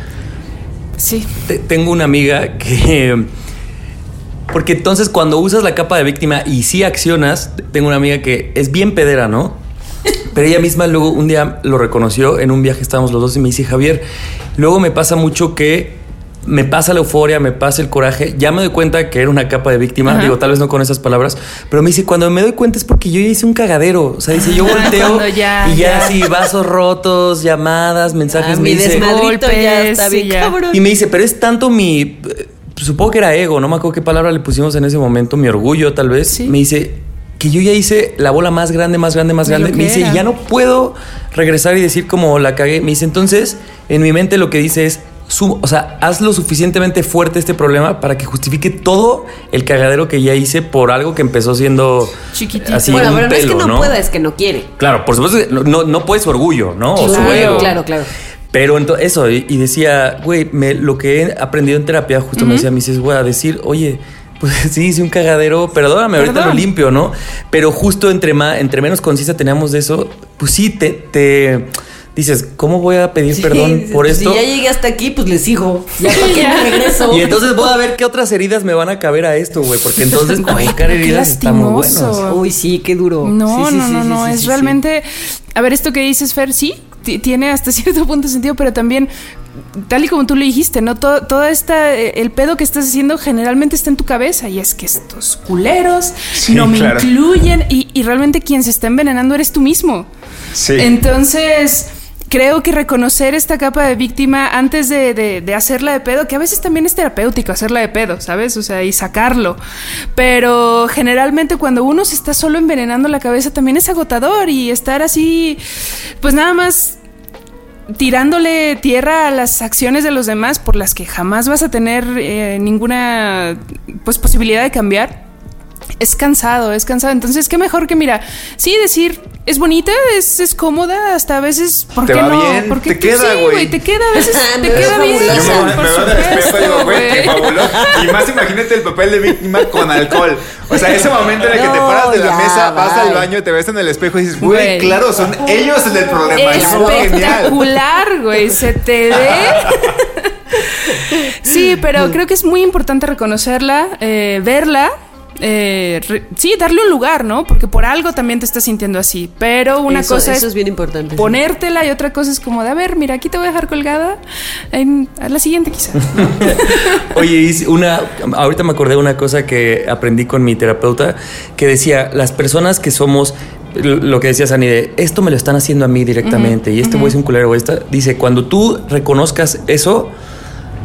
Sí. Te- Tengo una amiga que... (laughs) Porque entonces cuando usas la capa de víctima y sí accionas, tengo una amiga que es bien pedera, ¿no? (laughs) Pero ella misma luego un día lo reconoció, en un viaje estábamos los dos y me dice, Javier, luego me pasa mucho que me pasa la euforia, me pasa el coraje, ya me doy cuenta que era una capa de víctima, Ajá. digo, tal vez no con esas palabras, pero me dice, cuando me doy cuenta es porque yo ya hice un cagadero, o sea, dice, yo (laughs) volteo Cuando ya- y ya así, vasos rotos, llamadas, mensajes, Ah, me mi dice, ya está bien ya. cabrón. y me dice, pero es tanto mi. eh, Supongo que era ego, no me acuerdo qué palabra le pusimos en ese momento, mi orgullo tal vez. Sí. Me dice que yo ya hice la bola más grande, más grande, más grande. Me dice, era. ya no puedo regresar y decir como la cagué. Me dice, entonces, en mi mente lo que dice es, su- o sea, haz lo suficientemente fuerte este problema para que justifique todo el cagadero que ya hice por algo que empezó siendo Chiquitito. así bueno, un pero no es que no, ¿no? pueda, es que no quiere. Claro, por supuesto no, no, puede su orgullo, ¿no? O su ego. claro, claro. Pero entonces, eso, y, y decía, güey, lo que he aprendido en terapia, justo me decía, me dices, güey, a decir, oye, pues (laughs) sí, hice un cagadero, perdóname, ahorita lo limpio, ¿no? Pero justo entre, más, entre menos concisa teníamos de eso, pues sí, te, te dices, ¿cómo voy a pedir Sí, perdón por pues, esto? Si ya llegué hasta aquí, pues le sigo. (laughs) Ya para qué me regreso. Y entonces voy a ver qué otras heridas me van a caber a esto, güey, porque entonces (laughs) qué heridas está muy lastimoso. buenos. Uy, sí, qué duro. No, Sí, sí, no, sí, no, sí, no. sí, es sí, sí. realmente. A ver, esto que dices, Fer, sí, ti- tiene hasta (laughs) cierto punto sentido, pero también, tal y como tú lo dijiste, ¿no? Todo, toda esta. eh, El pedo que estás haciendo generalmente está en tu cabeza. Y es que estos culeros Sí, no me claro. incluyen. Y, y realmente quien se está envenenando eres tú mismo. Sí. Entonces. Creo que reconocer esta capa de víctima antes de, de- de hacerla de pedo, que a veces también es terapéutico hacerla de pedo, ¿sabes? O sea, y sacarlo. Pero generalmente cuando uno se está solo envenenando la cabeza también es agotador y estar así, pues nada más tirándole tierra a las acciones de los demás por las que jamás vas a tener eh, ninguna pues posibilidad de cambiar. Es cansado, es cansado. Entonces, qué mejor que, mira, sí, decir, es bonita, es, es cómoda, hasta a veces, ¿por Te qué va no? bien, Porque te queda, sí, güey. te queda, a veces (laughs) te Me queda bien. fabulosa. Yo me, por me veo en el espejo y digo, supuesto, güey, qué fabuloso. Y más imagínate el papel de víctima con alcohol. O sea, ese momento en el que te paras de la ya, mesa, vas bye. al baño, te ves en el espejo y dices, güey, claro, son ellos el del problema. Espectacular, güey. Se te ve. (laughs) Sí, pero creo que es muy importante reconocerla, eh, verla. Eh, re- sí, darle un lugar, ¿no? Porque por algo también te estás sintiendo así. Pero una Eso- cosa eso es es bien importante, sí. ponértela y otra cosa es como de, a ver, mira, aquí te voy a dejar colgada. En- a la siguiente quizá. (laughs) Oye, una, ahorita me acordé de una cosa que aprendí con mi terapeuta que decía, las personas que somos, lo que decía Sani, de esto me lo están haciendo a mí directamente y este güey es un culero o esta, dice, cuando tú reconozcas eso,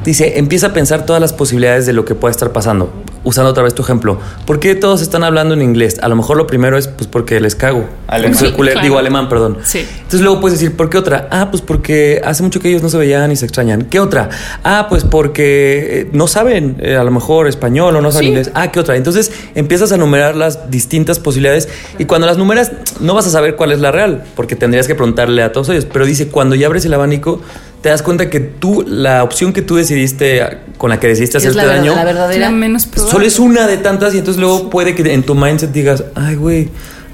dice, empieza a pensar todas las posibilidades de lo que pueda estar pasando. Usando otra vez tu ejemplo, ¿por qué todos están hablando en inglés? A lo mejor lo primero es pues porque les cago. Alemán. Claro. Digo alemán, perdón. Sí. Entonces luego puedes decir, ¿por qué otra? Ah, pues porque hace mucho que ellos no se veían y se extrañan. ¿Qué otra? Ah, pues porque eh, no saben eh, a lo mejor español o no saben Sí. inglés. Ah, ¿qué otra? Entonces empiezas a numerar las distintas posibilidades y cuando las numeras no vas a saber cuál es la real, porque tendrías que preguntarle a todos ellos. Pero dice, cuando ya abres el abanico, te das cuenta que tú, la opción que tú decidiste, con la que decidiste Es hacerte la, daño, la verdadera. La menos. Solo es una de tantas y entonces luego puede que en tu mindset digas, ay, güey,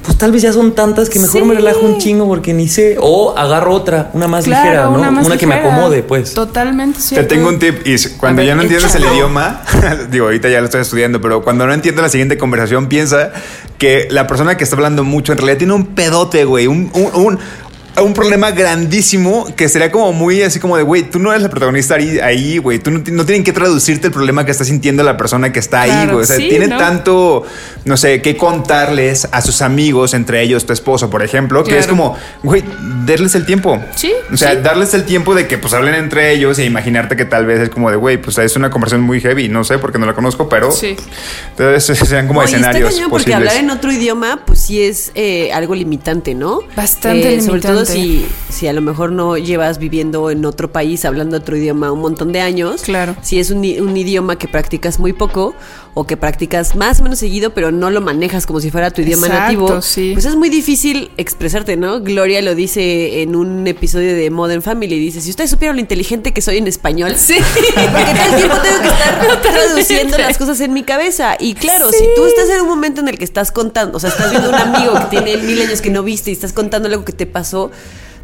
pues tal vez ya son tantas que mejor Sí. me relajo un chingo porque ni sé. O agarro otra, una más Claro, ligera, ¿no? una más que me acomode, pues. Totalmente Te cierto. tengo un tip y cuando ver, ya no entiendes el idioma, (laughs) (laughs) digo, ahorita ya lo estoy estudiando, pero cuando no entiendo la siguiente conversación, piensa que la persona que está hablando mucho en realidad tiene un pedote, güey, un, un, un- un problema grandísimo que sería como muy así como de, güey, tú no eres la protagonista ahí, ahí, güey, tú no, no tienen que traducirte el problema que está sintiendo la persona que está ahí, Claro, güey. O sea, sí, tiene ¿no? tanto, no sé, que contarles a sus amigos, entre ellos tu esposo, por ejemplo, que es como, güey, darles el tiempo. Sí, O sea, sí. darles el tiempo de que pues hablen entre ellos e imaginarte que tal vez es como de, güey, pues es una conversación muy heavy, no sé porque no la conozco, pero Sí. entonces (laughs) sean como Oye, está escenarios cañón porque posibles. hablar en otro idioma, pues sí es eh, algo limitante, ¿no? Bastante Eh, Sobre todo limitante. Si, si a lo mejor no llevas viviendo en otro país, hablando otro idioma un montón de años. Claro. Si es un, un idioma que practicas muy poco o que practicas más o menos seguido, pero no lo manejas como si fuera tu idioma Exacto, nativo, sí. pues es muy difícil expresarte, ¿no? Gloria lo dice en un episodio de Modern Family. Dice, si ustedes supieran lo inteligente que soy en español. Sí. (laughs) Porque todo el tiempo tengo que estar (laughs) traduciendo las cosas en mi cabeza. Y claro, si tú estás en un momento en el que estás contando, o sea, estás viendo un amigo que tiene mil años que no viste y estás contando algo que te pasó,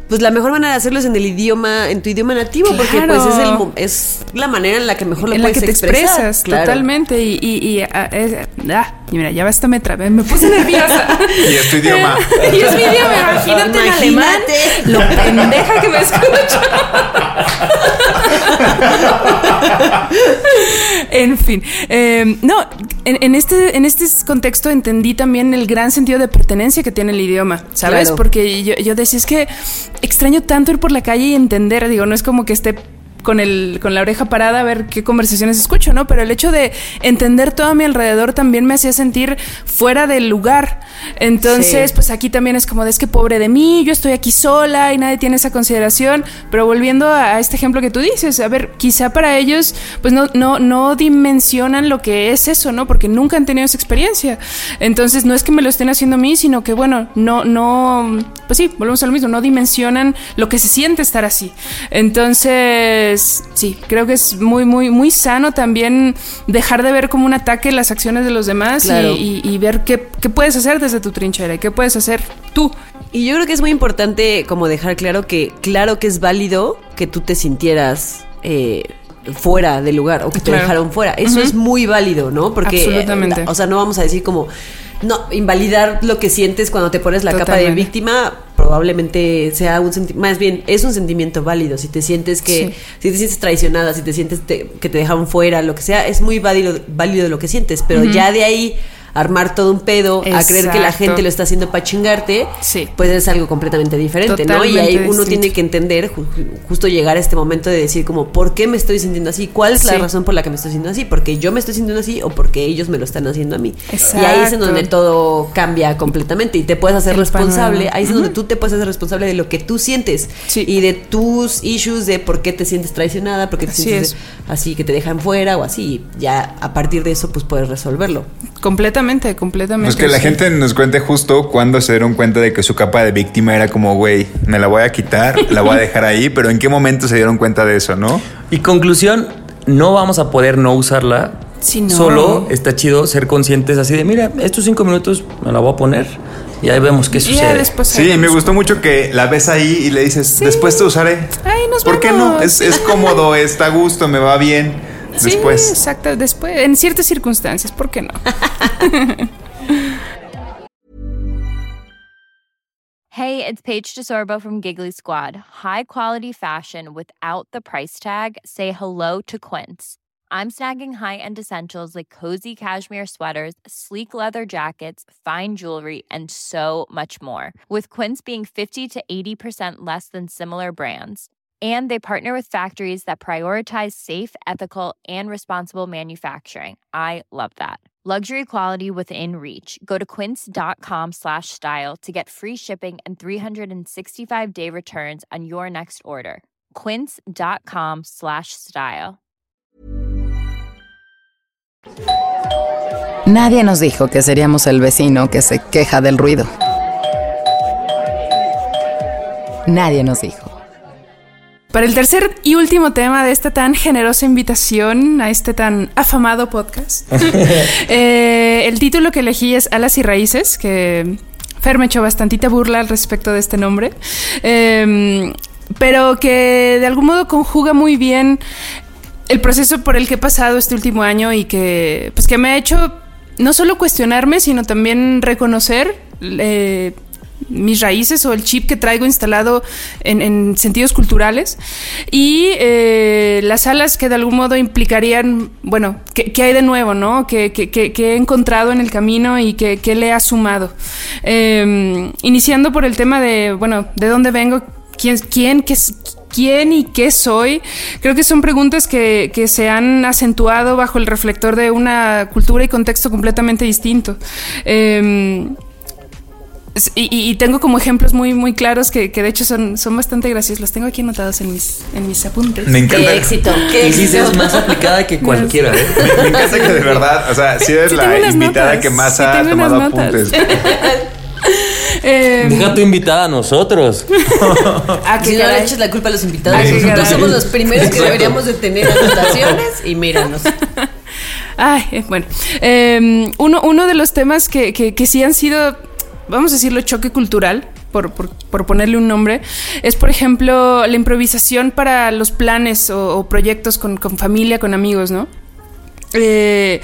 pues la mejor manera de hacerlo es en el idioma, en tu idioma nativo, porque Claro. pues es, el, es la manera en la que mejor lo en la puedes que te expresar. expresas Claro. totalmente y, y, y, ah, es- ah, y mira ya hasta me trabé me puse nerviosa (laughs) Y es tu idioma. (laughs) y es mi idioma imagínate, en alemán Imagínate. lo pendeja que me escucho (laughs) (laughs) en fin eh, no en, en este en este contexto entendí también el gran sentido de pertenencia que tiene el idioma sabes Claro. porque yo, yo decía es que extraño tanto ir por la calle y entender digo no es como que esté con, el, con la oreja parada a ver qué conversaciones escucho, ¿no? Pero el hecho de entender todo a mi alrededor también me hacía sentir fuera del lugar. Entonces, Sí. pues aquí también es como de es que pobre de mí, yo estoy aquí sola y nadie tiene esa consideración. Pero volviendo a, a este ejemplo que tú dices, a ver, quizá para ellos, pues no, no, no dimensionan lo que es eso, ¿no? Porque nunca han tenido esa experiencia. Entonces, no es que me lo estén haciendo a mí, sino que, bueno, no, no, pues sí, volvemos a lo mismo, no dimensionan lo que se siente estar así. Entonces, sí, creo que es muy, muy, muy sano también dejar de ver como un ataque las acciones de los demás y- Claro. y, y ver qué, qué puedes hacer desde tu trinchera y qué puedes hacer tú. Y yo creo que es muy importante como dejar claro que claro que es válido que tú te sintieras eh, fuera del lugar o que te Claro. dejaron fuera. Eso es muy válido, ¿no? Porque, eh, Absolutamente. o sea, no vamos a decir como, no, invalidar lo que sientes cuando te pones la capa de víctima probablemente sea un sentimiento, más bien es un sentimiento válido. Si te sientes que, Sí. si te sientes traicionada, si te sientes te- que te dejaron fuera, lo que sea, es muy válido, válido lo que sientes. Pero ya de ahí armar todo un pedo, a creer que la Exacto. gente lo está haciendo para chingarte, Sí. pues es algo completamente diferente, ¿no? Y ahí uno distinto. tiene que entender, ju- justo llegar a este momento de decir como, ¿por qué me estoy sintiendo así? ¿Cuál es la razón por la que me estoy sintiendo así? ¿Porque yo me estoy sintiendo así o porque ellos me lo están haciendo a mí? Y ahí es en Exacto. donde todo cambia completamente y te puedes hacer El responsable, panorama. ahí es donde tú te puedes hacer responsable de lo que tú sientes Sí. y de tus issues, de por qué te sientes traicionada, por qué te Así sientes es. así, que te dejan fuera o así. Ya a partir de eso, pues puedes resolverlo. Completamente, completamente. Pues que la gente nos cuente justo cuando se dieron cuenta de que su capa de víctima era como, güey, me la voy a quitar, la voy a dejar ahí, pero ¿en qué momento se dieron cuenta de eso, no? Y conclusión, no vamos a poder no usarla. Sí, no. Solo está chido ser conscientes así de, mira, estos cinco minutos me la voy a poner y ahí vemos qué sucede. Sí, me gustó mucho que la ves ahí y le dices, después te usaré. Ay, nos ¿Por qué no? Es, es cómodo, está a gusto, me va bien. Sí, Después. exacto, después, en ciertas circunstancias, ¿por qué no? (laughs) Hey, it's Paige DeSorbo from Giggly Squad. High quality fashion without the price tag. Say hello to Quince. I'm snagging high-end essentials like cozy cashmere sweaters, sleek leather jackets, fine jewelry, and so much more. With Quince being 50 to 80% less than similar brands. And they partner with factories that prioritize safe, ethical, and responsible manufacturing. I love that. Luxury quality within reach. Go to quince.com slash style to get free shipping and 365 day returns on your next order. Quince.com slash style. Nadie nos dijo que seríamos el vecino que se queja del ruido. Nadie nos dijo. Para el tercer y último tema de esta tan generosa invitación a este tan afamado podcast, (laughs) eh, el título que elegí es Alas y Raíces, que Fer me echó bastantita burla al respecto de este nombre, eh, pero que de algún modo conjuga muy bien el proceso por el que he pasado este último año y que, pues, que me ha hecho no solo cuestionarme, sino también reconocer eh, mis raíces o el chip que traigo instalado en, en sentidos culturales y eh, las alas que de algún modo implicarían, bueno, ¿qué, hay de nuevo, no? ¿Qué, qué- qué- he encontrado en el camino y qué, le ha sumado? Eh, iniciando por el tema de, bueno, ¿de dónde vengo? ¿Quién, quién, qué, quién y qué soy? Creo que son preguntas que, que se han acentuado bajo el reflector de una cultura y contexto completamente distinto. S- y, y- tengo como ejemplos muy, muy claros que, que de hecho son, son bastante graciosos. Los tengo aquí anotados en mis, en mis apuntes. Me encanta. Qué éxito, qué éxito. es más aplicada que (laughs) cualquiera, ¿eh? (laughs) Me encanta que de verdad, o sea, si eres Sí la invitada notas, que más sí ha tomado apuntes. (laughs) Eh, Deja tu invitada a nosotros. ah, qué Si no le eches la culpa a los invitados, nosotros somos los primeros que deberíamos de tener anotaciones y míranos. Ay, eh, bueno. Eh, uno, uno de los temas que, que, que sí han sido, vamos a decirlo, choque cultural, por, por, por ponerle un nombre, es, por ejemplo, la improvisación para los planes o, proyectos con, con familia, con amigos, ¿no? Eh,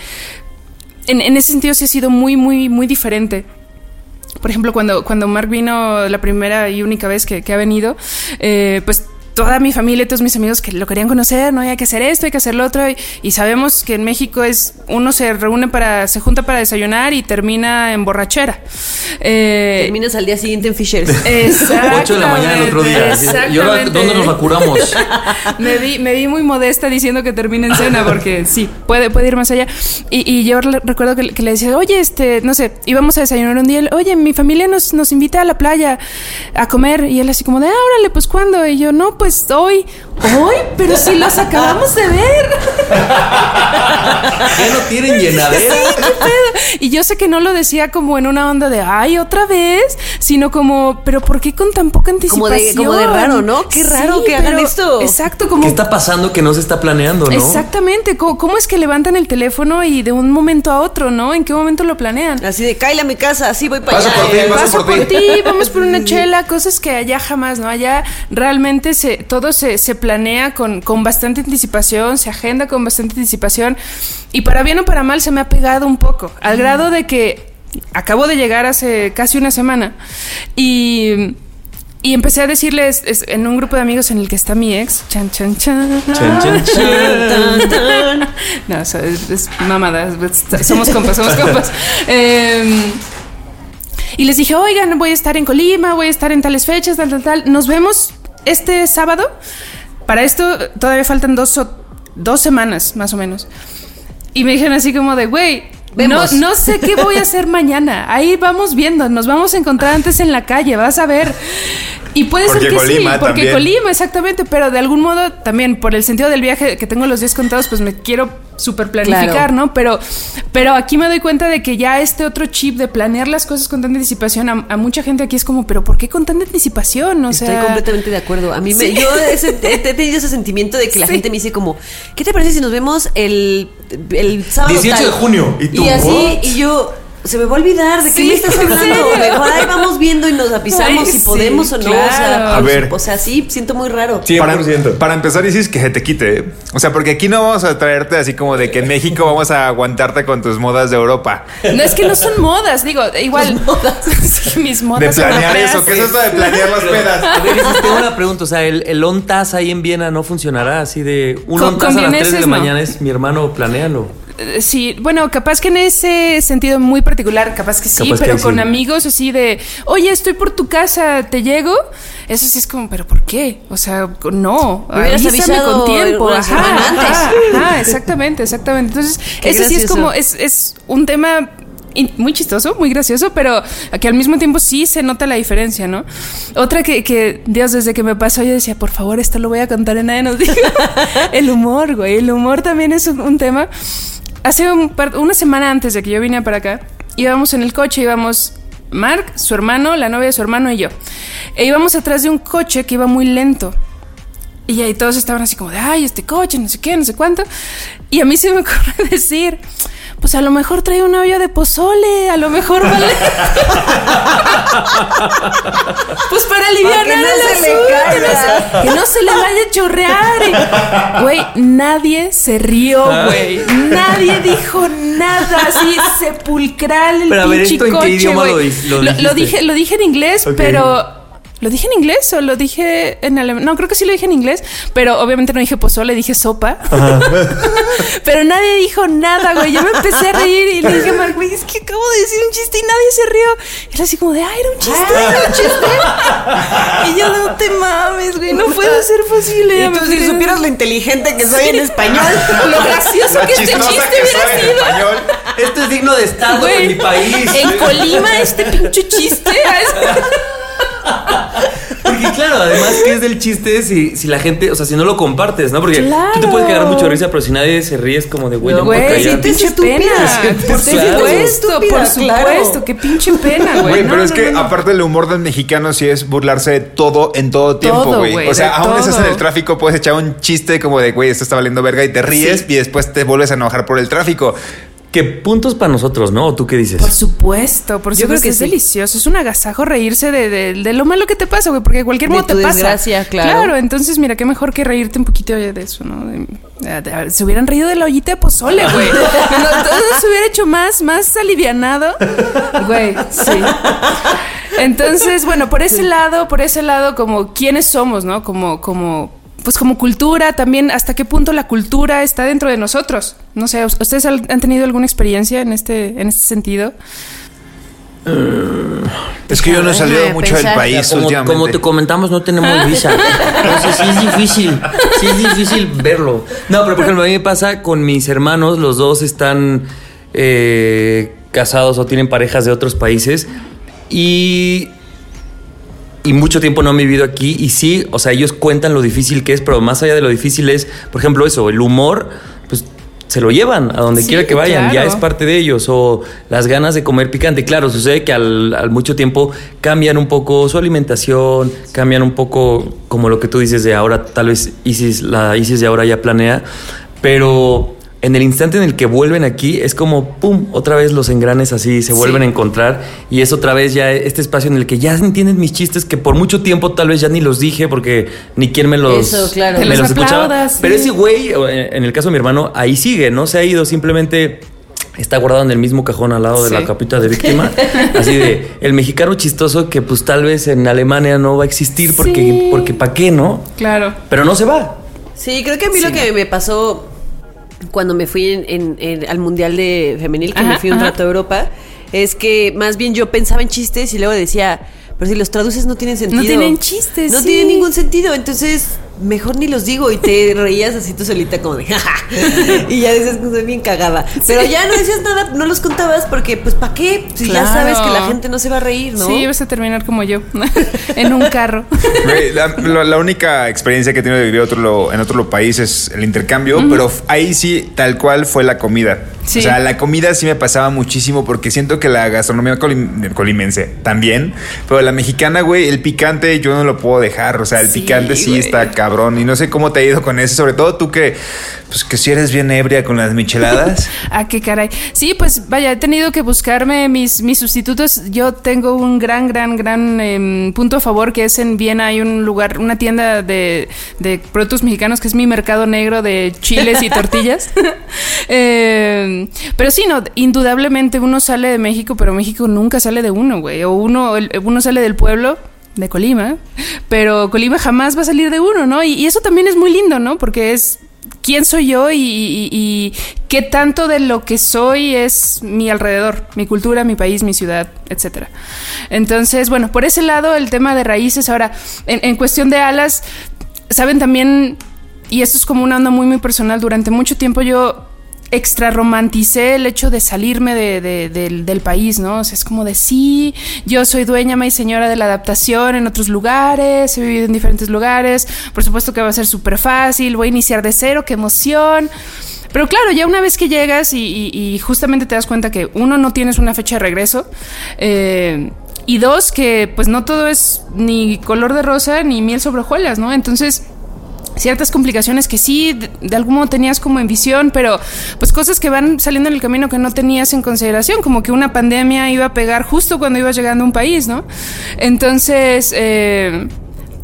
en, en ese sentido sí ha sido muy, muy, muy diferente. Por ejemplo, cuando, cuando Mark vino la primera y única vez que, que ha venido, eh, pues toda mi familia y todos mis amigos que lo querían conocer, no hay que hacer esto, hay que hacer lo otro. Y, y sabemos que en México es uno se reúne para, se junta para desayunar y termina en borrachera. Eh, Terminas al día siguiente en Fishers. (laughs) Exactamente. 8 de la mañana el otro día. ¿Y ahora dónde nos vacuramos? (laughs) me, vi, me vi muy modesta diciendo que termina en cena porque sí, puede, puede ir más allá. Y, y yo le- recuerdo que, que le decía, oye, este, no sé, íbamos a desayunar un día, él, oye, mi familia nos, nos invita a la playa a comer. Y él así como de, ah, órale, pues ¿cuándo? Y yo, no, pues hoy. ¿Hoy? Pero si los acabamos de ver. ¿Ya no tienen llenadera? ¿Qué pedo? Y yo sé que no lo decía como en una onda de, ay, otra vez, sino como, pero ¿por qué con tan poca Como anticipación? de- como de raro, ¿no? Qué raro que hagan esto. Exacto, como ¿Qué está pasando que no se está planeando, no? Exactamente, ¿Cómo, cómo es que levantan el teléfono y de un momento a otro, ¿no? ¿En qué momento lo planean? Así de, cállate a mi casa, así voy para Paso allá. por ti, Eh, paso Paso por ti, vamos por una (laughs) chela, cosas que allá jamás, ¿no? Allá realmente se, todo se, se planea con, con bastante anticipación, se agenda con bastante anticipación y para bien o para mal se me ha pegado un poco, al grado de que acabo de llegar hace casi una semana y... Y empecé a decirles es- en un grupo de amigos en el que está mi ex, chan, chan, chan. Chan, chan, chan. (laughs) No, o sea, es, es mamada. es- Somos compas, somos compas. (laughs) Eh, y les dije, oigan, voy a estar en Colima, voy a estar en tales fechas, tal, tal, tal. Nos vemos este sábado. Para esto todavía faltan dos, o- dos semanas, más o menos. Y me dijeron así como de, güey, no, no sé qué voy a hacer mañana. Ahí vamos viendo, nos vamos a encontrar antes en la calle, vas a ver. Y puede Porque ser que Colima sí, porque también. Colima, exactamente, pero de algún modo también por el sentido del viaje que tengo los días contados, pues me quiero super planificar, Claro. ¿no? Pero, pero aquí me doy cuenta de que ya este otro chip de planear las cosas con tanta anticipación, a, a mucha gente aquí es como, pero ¿por qué con tanta anticipación? O Estoy sea, completamente de acuerdo. A mí me, yo ese- he, tenido ese sentimiento de que la Sí. gente me dice como, ¿qué te parece si nos vemos el, el sábado 18 tal?" de junio. ¿Y tú? así, ¿What? y yo, se me va a olvidar de qué Sí, me estás ¿en hablando. (laughs) Mejor ahí vamos viendo y nos avisamos Ay, si sí, podemos o no. O sea. A ver. o sea, sí, siento muy raro. Para, 100%. para empezar, dices que se te quite. ¿eh? O sea, porque aquí no vamos a traerte así como de que en México vamos a aguantarte con tus modas de Europa. no es que no son modas, digo, igual. Tus modas. (laughs) Sí, mis modas. De planear eso. ¿Qué es eso de planear las pedas? A ver, Isis, tengo una pregunta. O sea, el, el ONTAS ahí en Viena no funcionará así de un con a las 3 de la no. mañana es mi hermano, planéalo. Eh, Sí, bueno, capaz que en ese sentido muy particular, capaz que sí, Capaz que pero sí. con amigos así de, oye, estoy por tu casa, ¿te llego? Eso sí es como, ¿pero por qué? O sea, no, avísame con tiempo. Ajá, ajá, ajá, (laughs) exactamente, exactamente. Entonces, Qué eso sí es como, es, es un tema muy chistoso, muy gracioso, pero que al mismo tiempo sí se nota la diferencia, ¿no? Otra que, que, Dios, desde que me pasó, yo decía, por favor, esto lo voy a contar en nadie nos diga. (laughs) el humor, güey. El humor también es un, un tema. Hace un par- una semana antes de que yo vine para acá, íbamos en el coche, íbamos Mark, su hermano, la novia de su hermano y yo. E íbamos atrás de un coche que iba muy lento. Y ahí todos estaban así como de, ay, este coche, no sé qué, no sé cuánto. Y a mí se me (laughs) ocurre decir, pues a lo mejor trae una olla de pozole, a lo mejor vale. (laughs) pues para aliviar no el caiga. que no se- que no se le vaya a chorrear. Güey, nadie se rió, güey. Nadie dijo nada así sepulcral el Pero a ver, pinche ¿esto en qué coche, idioma lo dije, lo dije en inglés, pero ¿Lo dije en inglés o lo dije en alemán? No, creo que sí lo dije en inglés, pero obviamente no dije pozole, dije sopa. (laughs) pero nadie dijo nada, güey. Yo me empecé a reír y le dije a Mark, güey, es que acabo de decir un chiste y nadie se rió. Y él así como de, ah, era un chiste, era un chiste. (laughs) y yo, no te mames, güey, no puede ser posible. Y tú si supieras lo inteligente que soy en español. (laughs) Lo gracioso que este chiste que hubiera soy en sido. español. Esto es digno de estado Güey, en mi país. En Colima, este pinche chiste. Porque claro, además, ¿qué es del chiste si, si la gente, o sea, si no lo compartes, ¿no? Porque tú te puedes quedar mucho de risa, pero si nadie se ríe es como de, güey, No, Güey, sí, pinche estúpida, pena. Por supuesto, por supuesto. Qué pinche pena, güey. Güey, No, pero es no, que no, no. aparte el humor del mexicano sí es burlarse de todo en todo tiempo, güey. güey, O sea, aún estás en el tráfico, puedes echar un chiste como de, güey, esto está valiendo verga y te ríes y después te vuelves a enojar por el tráfico. ¿Qué puntos para nosotros, no? ¿O tú qué dices? Por supuesto, por Yo creo supuesto. que es sí. delicioso. Es un agasajo reírse de, de- de lo malo que te pasa, güey. Porque de cualquier De modo tu te pasa. desgracia, claro. Claro, entonces mira, qué mejor que reírte un poquito de de eso, ¿no? De- de- se hubieran reído de la ollita de pozole, güey. (laughs) No, todo se hubiera hecho más, más alivianado. Güey, sí. Entonces, bueno, por ese lado, por ese lado, como quiénes somos, ¿no? Como, como, pues como cultura, también hasta qué punto la cultura está dentro de nosotros. No sé, ¿ustedes han tenido alguna experiencia en este, en este sentido? Es que yo no he salido mucho del país como, últimamente. como te comentamos, no tenemos visa. Entonces sí es difícil. Sí es difícil verlo. No, pero por ejemplo, a mí me pasa con mis hermanos, los dos están eh, casados o tienen parejas de otros países y, y mucho tiempo no han vivido aquí y sí, o sea, ellos cuentan lo difícil que es, pero más allá de lo difícil es, por ejemplo, eso, el humor, pues se lo llevan a donde Sí, quiera que vayan, ya claro. es parte de ellos, o las ganas de comer picante. Claro, sucede que al, al mucho tiempo cambian un poco su alimentación, cambian un poco como lo que tú dices de ahora, tal vez Isis, la Isis de ahora ya planea, pero en el instante en el que vuelven aquí es como, ¡pum!, otra vez los engranes así se vuelven Sí. a encontrar y es otra vez ya este espacio en el que ya entienden mis chistes que por mucho tiempo tal vez ya ni los dije porque ni quien me los, Eso, claro. Me los los escuchaba. aplaudas, Pero sí. ese güey, en el caso de mi hermano, ahí sigue, no se ha ido, simplemente está guardado en el mismo cajón al lado de la capita de víctima. (laughs) Así de el mexicano chistoso que pues tal vez en Alemania no va a existir porque, Sí. porque ¿para qué, no? Claro. Pero no se va. Sí, creo que a mí lo que me pasó cuando me fui en- en- en- al Mundial de Femenil, que Ajá, me fui un ajá. rato a Europa, es que más bien yo pensaba en chistes y luego decía, pero si los traduces no tienen sentido. tienen chistes, No sí. tienen ningún sentido, entonces mejor ni los digo y te (laughs) reías así tú solita como de jaja. (laughs) y ya dices que soy bien cagada. Pero ya no decías nada, no los contabas porque pues ¿para qué? Si ya sabes que la gente no se va a reír, ¿no? Sí, vas a terminar como yo, (laughs) en un carro. La, la- la única experiencia que he tenido de vivir otro, lo- en otro país es el intercambio, pero ahí sí, tal cual fue la comida. Sí. O sea, la comida sí me pasaba muchísimo porque siento que la gastronomía colim- colimense también, pero la mexicana, güey, el picante yo no lo puedo dejar. O sea, el Sí, picante sí güey. está cabrón y no sé cómo te ha ido con eso, sobre todo tú que, pues que si eres bien ebria con las micheladas. (laughs) Ah, qué caray. Sí, pues vaya, he tenido que buscarme mis, mis sustitutos. Yo tengo un gran, gran, gran em, punto a favor que es en Viena hay un lugar, una tienda de, de productos mexicanos que es mi mercado negro de chiles y (laughs) tortillas. (laughs) Em, pero sí, no, indudablemente uno sale de México, pero México nunca sale de uno, güey. O uno, el- uno sale del pueblo de Colima, pero Colima jamás va a salir de uno, ¿no? Y, eso también es muy lindo, ¿no? Porque es quién soy yo y, qué tanto de lo que soy es mi alrededor, mi cultura, mi país, mi ciudad, etcétera. Entonces, bueno, por ese lado el tema de raíces. Ahora, en, en cuestión de alas, saben también, y esto es como una onda muy, muy personal, durante mucho tiempo yo extra romanticé el hecho de salirme de- de- del, país, ¿no? O sea, es como de sí, yo soy dueña, y señora de la adaptación en otros lugares, he vivido en diferentes lugares, por supuesto que va a ser súper fácil, voy a iniciar de cero, qué emoción. Pero claro, ya una vez que llegas y justamente te das cuenta que uno no tienes una fecha de regreso, eh, y dos, que pues no todo es ni color de rosa ni miel sobre hojuelas, ¿no? Entonces ciertas complicaciones que sí, de, algún modo tenías como en visión, pero pues cosas que van saliendo en el camino que no tenías en consideración, como que una pandemia iba a pegar justo cuando ibas llegando a un país, ¿no? Entonces, eh,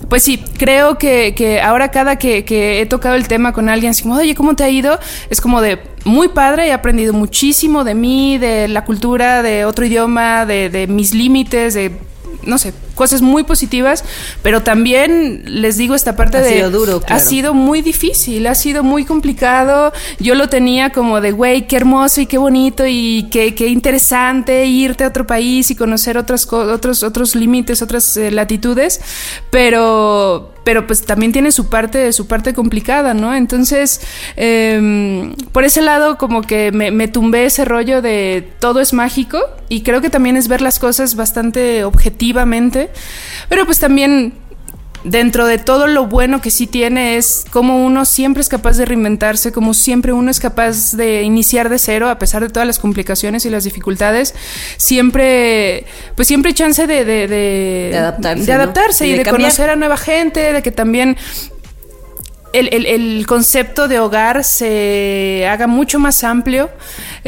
pues sí, creo que, que ahora cada que, que he tocado el tema con alguien, así como, oye, ¿cómo te ha ido? Es como de muy padre, he aprendido muchísimo de mí, de la cultura, de otro idioma, de, de mis límites, de no sé, cosas muy positivas, pero también les digo esta parte Ha de... sido duro, Ha claro. sido muy difícil, ha sido muy complicado. Yo lo tenía como de, güey, qué hermoso y qué bonito y qué, qué interesante irte a otro país y conocer otras otros, otros límites, otras eh, latitudes, pero, pero pues también tiene su parte, su parte complicada, ¿no? Entonces, em, por ese lado como que me, me tumbé ese rollo de todo es mágico y creo que también es ver las cosas bastante objetivamente, pero pues también dentro de todo lo bueno que sí tiene es como uno siempre es capaz de reinventarse, como siempre uno es capaz de iniciar de cero a pesar de todas las complicaciones y las dificultades, siempre, pues siempre hay chance de, de, de- De adaptarse, de ¿no? adaptarse Y y de conocer a nueva gente, de que también el, el- el concepto de hogar se haga mucho más amplio.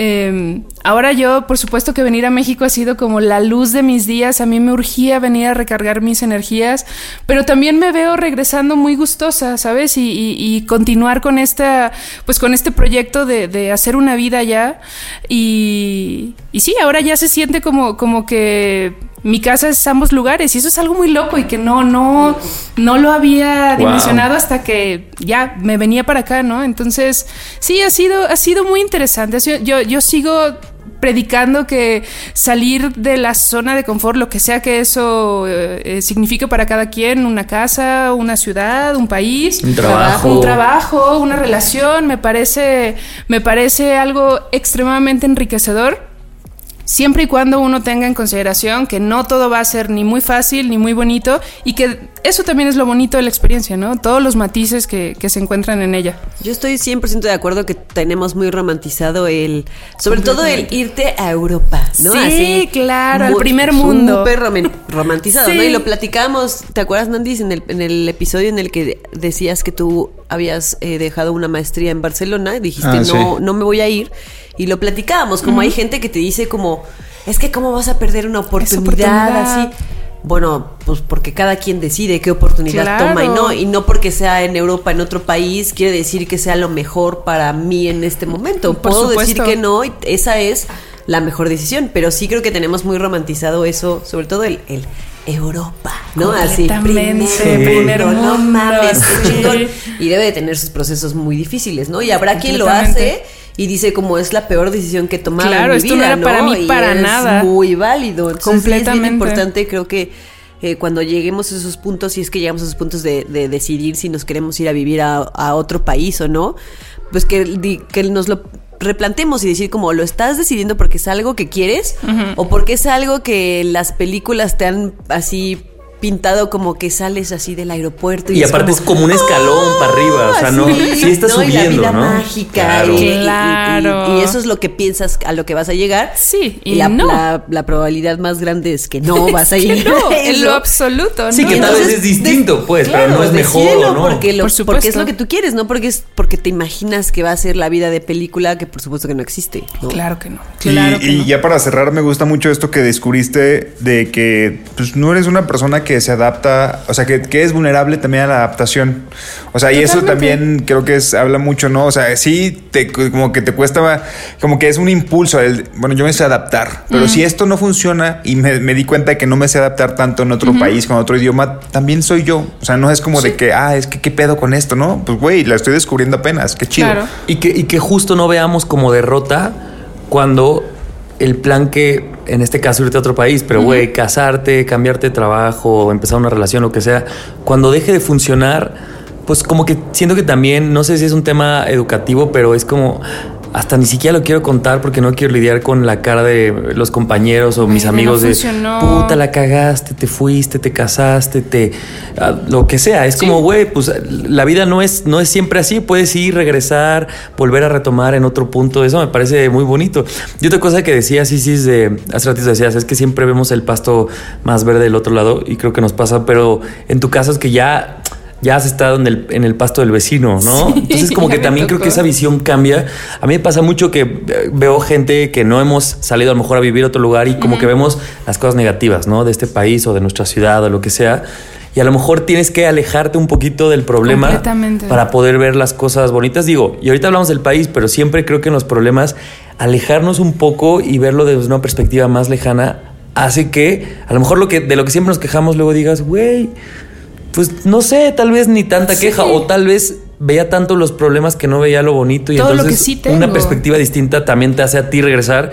Eh, ahora yo, por supuesto que venir a México ha sido como la luz de mis días. A mí me urgía venir a recargar mis energías, pero también me veo regresando muy gustosa, ¿sabes? Y, y- y continuar con esta, pues con este proyecto de, de hacer una vida allá. Y, y sí, ahora ya se siente como, como que mi casa es ambos lugares y eso es algo muy loco y que no, no, no lo había Wow. dimensionado hasta que ya me venía para acá, ¿no? Entonces, sí, ha sido, ha sido muy interesante. Yo, yo sigo predicando que salir de la zona de confort, lo que sea que eso eh, eh, signifique para cada quien, una casa, una ciudad, un país, Un trabajo. un trabajo, una relación, me parece, me parece algo extremadamente enriquecedor. Siempre y cuando uno tenga en consideración que no todo va a ser ni muy fácil ni muy bonito y que eso también es lo bonito de la experiencia, ¿no? Todos los matices que, que se encuentran en ella. Yo estoy 100% de acuerdo que tenemos muy romantizado el, sobre todo el irte a Europa, ¿no? Sí, claro, al primer mundo. Súper romantizado, ¿no? Y lo platicamos, ¿te acuerdas, Nandis, en el, en el episodio en el que decías que tú habías eh, dejado una maestría en Barcelona? y Dijiste, Ah, sí. no, no me voy a ir. Y lo platicábamos, como hay gente que te dice como, es que cómo vas a perder una oportunidad, oportunidad. así. Bueno, pues porque cada quien decide qué oportunidad Claro. toma y no, y no porque sea en Europa, en otro país, quiere decir que sea lo mejor para mí en este momento. Por Puedo decir que no, y esa es la mejor decisión, pero sí creo que tenemos muy romantizado eso, sobre todo el, el Europa, ¿no? Así, primer primer mundo, no mames, sí. chingón. Y debe de tener sus procesos muy difíciles, ¿no? Y habrá quien lo hace y dice como es la peor decisión que he tomado Claro, en mi no vida, era para mí Y para es nada. muy válido. Entonces, sí, es bien Completamente. importante, creo que eh, cuando lleguemos a esos puntos, si es que llegamos a esos puntos de, de decidir si nos queremos ir a vivir a, a otro país o no, pues que, que nos lo replantemos y decir como lo estás decidiendo porque es algo que quieres o porque es algo que las películas te han así pintado como que sales así del aeropuerto Y es aparte es como un escalón para arriba, o sea, no, sí estás (laughs) no, y la vida ¿no? mágica Claro. y, y- y- Claro. y eso es lo que piensas a lo que vas a llegar Sí, y la, no. la, la probabilidad más grande es que no vas a Que llegar no, a en lo absoluto, Sí, ¿no? que tal Entonces, vez es distinto, de- pues, pero claro, no es mejor, decídelo ¿o no? Porque, lo, Por supuesto. porque es lo que tú quieres, no porque es porque te imaginas que va a ser la vida de película que por supuesto que no existe. ¿no? Claro que no. Y- Claro y, que no. ya para cerrar, me gusta mucho esto que descubriste de que pues, no eres una persona que se adapta, o sea, que, que es vulnerable también a la adaptación. O sea, y eso también creo que es, habla mucho, ¿no? O sea, sí, te, como que te cuesta, como que es un impulso. el- bueno, yo me sé adaptar, pero si esto no funciona y me, me di cuenta de que no me sé adaptar tanto en otro país, con otro idioma, también soy yo. O sea, no es como de que, ah, es que qué pedo con esto, ¿no? Pues, güey, la estoy descubriendo apenas, qué chido. Claro. Y que, y que justo no veamos como derrota cuando el plan que, en este caso, irte a otro país, pero güey, casarte, cambiarte de trabajo, empezar una relación, lo que sea, cuando deje de funcionar, pues como que siento que también, no sé si es un tema educativo, pero es como... Hasta ni siquiera lo quiero contar porque no quiero lidiar con la cara de los compañeros o mis Ay, no amigos de funcionó. puta la cagaste, te fuiste, te casaste, te ah, lo que sea. Es como, güey, pues la vida no es, no es siempre así. Puedes ir, regresar, volver a retomar en otro punto. Eso me parece muy bonito. Y otra cosa que decía sí de hace ratito decías, es que siempre vemos el pasto más verde del otro lado y creo que nos pasa, pero en tu caso es que ya. Ya has estado en el, en el pasto del vecino, ¿no? Sí, Entonces, como (laughs) que también creo que esa visión cambia. A mí me pasa mucho que eh, veo gente que no hemos salido a lo mejor a vivir a otro lugar y como que vemos las cosas negativas, ¿no? De este país o de nuestra ciudad o lo que sea. Y a lo mejor tienes que alejarte un poquito del problema para poder ver las cosas bonitas. Digo, y ahorita hablamos del país, pero siempre creo que en los problemas alejarnos un poco y verlo desde una perspectiva más lejana hace que a lo mejor lo que de lo que siempre nos quejamos luego digas, güey, pues no sé, tal vez ni tanta Sí. queja o tal vez veía tanto los problemas que no veía lo bonito y Todo lo entonces que sí tengo. una perspectiva distinta también te hace a ti regresar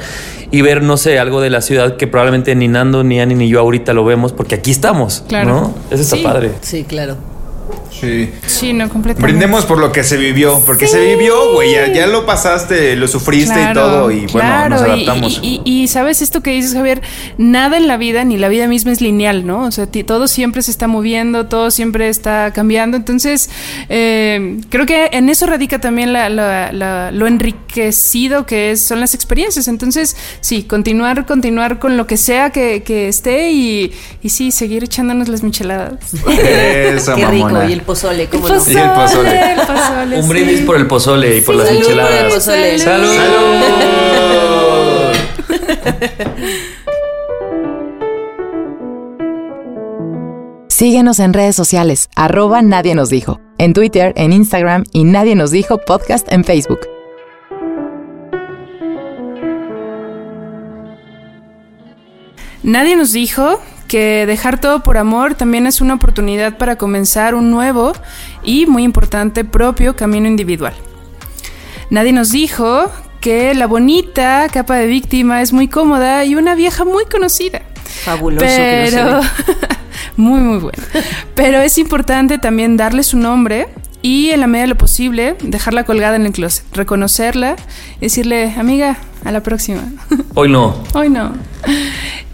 y ver, no sé, algo de la ciudad que probablemente ni Nando, ni Ani, ni yo ahorita lo vemos porque aquí estamos, Claro. ¿no? Eso está Sí. padre. Sí, claro. Sí. Sí, no, completamente. Brindemos por lo que se vivió, porque se vivió, güey, ya, ya lo pasaste, lo sufriste y todo, y bueno, nos adaptamos. Y, y- y sabes esto que dices, Javier, nada en la vida, ni la vida misma es lineal, ¿no? O sea, todo siempre se está moviendo, todo siempre está cambiando. Entonces, eh, creo que en eso radica también la- la- la- lo enriquecido que es, son las experiencias. Entonces, sí, continuar, continuar con lo que sea que, que esté y, y sí, seguir echándonos las micheladas. Eso, (laughs) Qué rico. Y el pozole, ¿cómo El no? el pozole. el pozole, (laughs) Un sí. brindis por el pozole y por las Salud por el enchiladas. pozole. ¡Salud! (laughs) Síguenos en redes sociales, arroba Nadie nos dijo, en Twitter, en Instagram y Nadie nos dijo podcast en Facebook. Nadie nos dijo que dejar todo por amor también es una oportunidad para comenzar un nuevo y, muy importante, propio camino individual. Nadie nos dijo que la bonita capa de víctima es muy cómoda y una vieja muy conocida. Fabuloso que Pero no se (laughs) muy muy bueno. Pero es importante también darle su nombre y en la medida de lo posible dejarla colgada en el closet, reconocerla y decirle, "Amiga, a la próxima." Hoy no. Hoy no.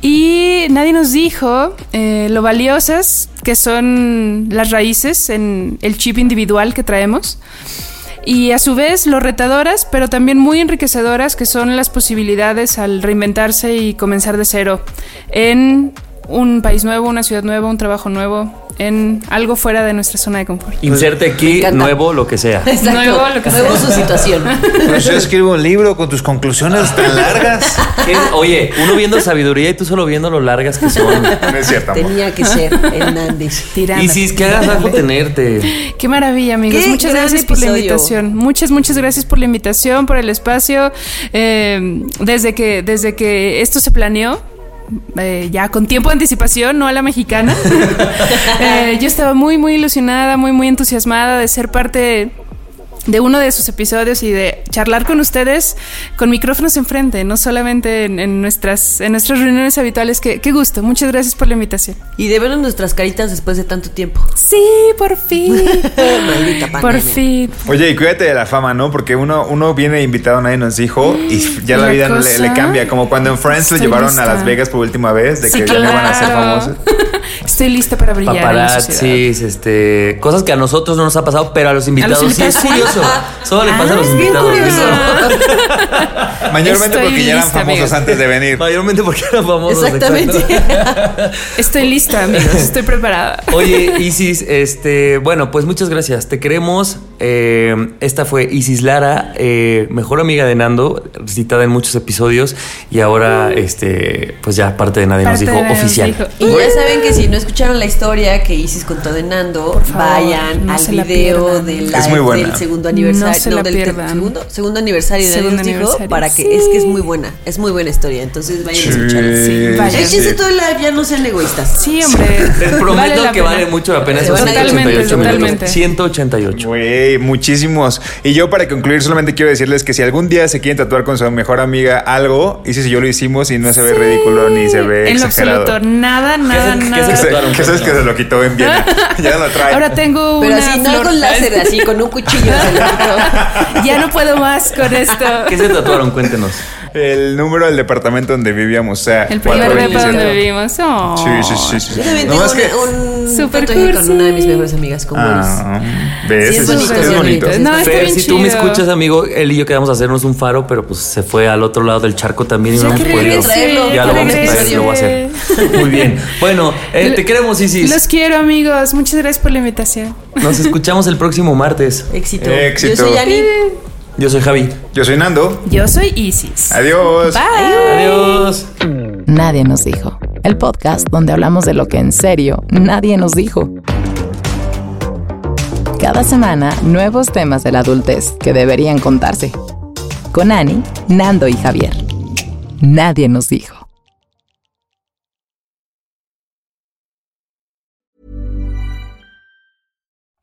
Y nadie nos dijo eh, lo valiosas que son las raíces en el chip individual que traemos. Y a su vez lo retadoras, pero también muy enriquecedoras que son las posibilidades al reinventarse y comenzar de cero en un país nuevo, una ciudad nueva, un trabajo nuevo, en algo fuera de nuestra zona de confort. Inserte aquí nuevo lo que sea. Exacto. Nuevo, lo que Nuevo sea. su situación. (laughs) Pues yo escribo un libro con tus conclusiones tan largas. ¿Qué? Oye, uno viendo sabiduría y tú solo viendo lo largas que son. No es cierto, amor. Tenía que ser Hernández. Tirando. Y si es que hagas algo tenerte. Qué maravilla, amigos. Qué muchas gracias por la invitación. Muchas, muchas gracias por la invitación, por el espacio. Eh, desde que, desde que esto se planeó. Eh, ya con tiempo de anticipación, no a la mexicana. (laughs) Eh, yo estaba muy, muy ilusionada, muy, muy entusiasmada de ser parte de uno de sus episodios y de charlar con ustedes con micrófonos enfrente, no solamente en, en nuestras, en nuestras reuniones habituales. Qué, qué gusto. Muchas gracias por la invitación. Y de vernos nuestras caritas después de tanto tiempo. Sí, por fin. (laughs) Maldita por fin. Oye, y cuídate de la fama, ¿no? Porque uno, uno viene invitado, nadie nos dijo, y ya la La vida le, cosa- le cambia. Como cuando en Friends lo llevaron lista. a Las Vegas por última vez, de Sí, que ya no iban a ser famosos. (laughs) Estoy lista para brillar en la. Paparazzis, este, cosas que a nosotros no nos ha pasado, pero a los invitados, invitados sí es curioso. Solo le pasa a los Ah, bien invitados. curioso. Mayormente Estoy porque ya eran famosos amigos. antes de venir. Mayormente porque eran famosos. Exactamente. exacto. Estoy lista, amigos. Estoy preparada. Oye, Isis, este, bueno, pues muchas gracias. Te queremos. Eh, esta fue Isis Lara, eh, mejor amiga de Nando, citada en muchos episodios y ahora, este, pues ya parte de Nadie nos dijo oficial. Dijo. Y ya saben que si no escucharon la historia que Isis contó de Nando, favor, vayan no al se la video del, Es muy live buena. del segundo aniversario. No se la del segundo, segundo aniversario de Segundo dijo para que sí. es que es muy buena, es muy buena historia. Entonces vayan a Sí, escucharla. Sí, vayan. Échense sí. todo el live, ya no sean egoístas. Sí, hombre. Les prometo Vale que pena. vale mucho la pena esos van a ir. 188 Totalmente, minutos. 188. Güey, muchísimos. Y yo para concluir solamente quiero decirles que si algún día se quieren tatuar con su mejor amiga algo, y si yo lo hicimos y no se ve ridículo ni se ve En lo exagerado. absoluto. Nada, nada, nada. Que, se- que sabes que se lo quitó en Viena. (laughs) (laughs) ya lo trae. Ahora tengo Pero una así, no flor. con láser, así, con un cuchillo. se lo quitó. Ya no puedo más con esto. ¿Qué se tatuaron? Cuéntenos. El número del departamento donde vivíamos, o sea, El primer depa 427. donde vivimos. Oh. Sí, sí, sí, sí. Yo también Nomás tengo que- un Super tatuaje con cursi. una de mis mejores amigas, con Ah, ¿ves? Sí, es Es- bonito, es sí, es bonito. bonito. No, Fer, si tú me escuchas, amigo, él y yo quedamos a hacernos un faro, pero pues se fue al otro lado del charco también y no hemos podido. Ya lo vamos a traer, lo voy a hacer. Muy bien. Bueno, eh, te queremos, Isis. Los quiero, amigos. Muchas gracias por la invitación. Nos escuchamos el próximo martes. Éxito. Éxito. Yo soy Yani. Yo soy Javi. Yo soy Nando. Yo soy Isis. Adiós. Bye. Adiós. Nadie nos dijo. El podcast donde hablamos de lo que en serio nadie nos dijo. Cada semana, nuevos temas de la adultez que deberían contarse. Con Ani, Nando y Javier. Nadie nos dijo.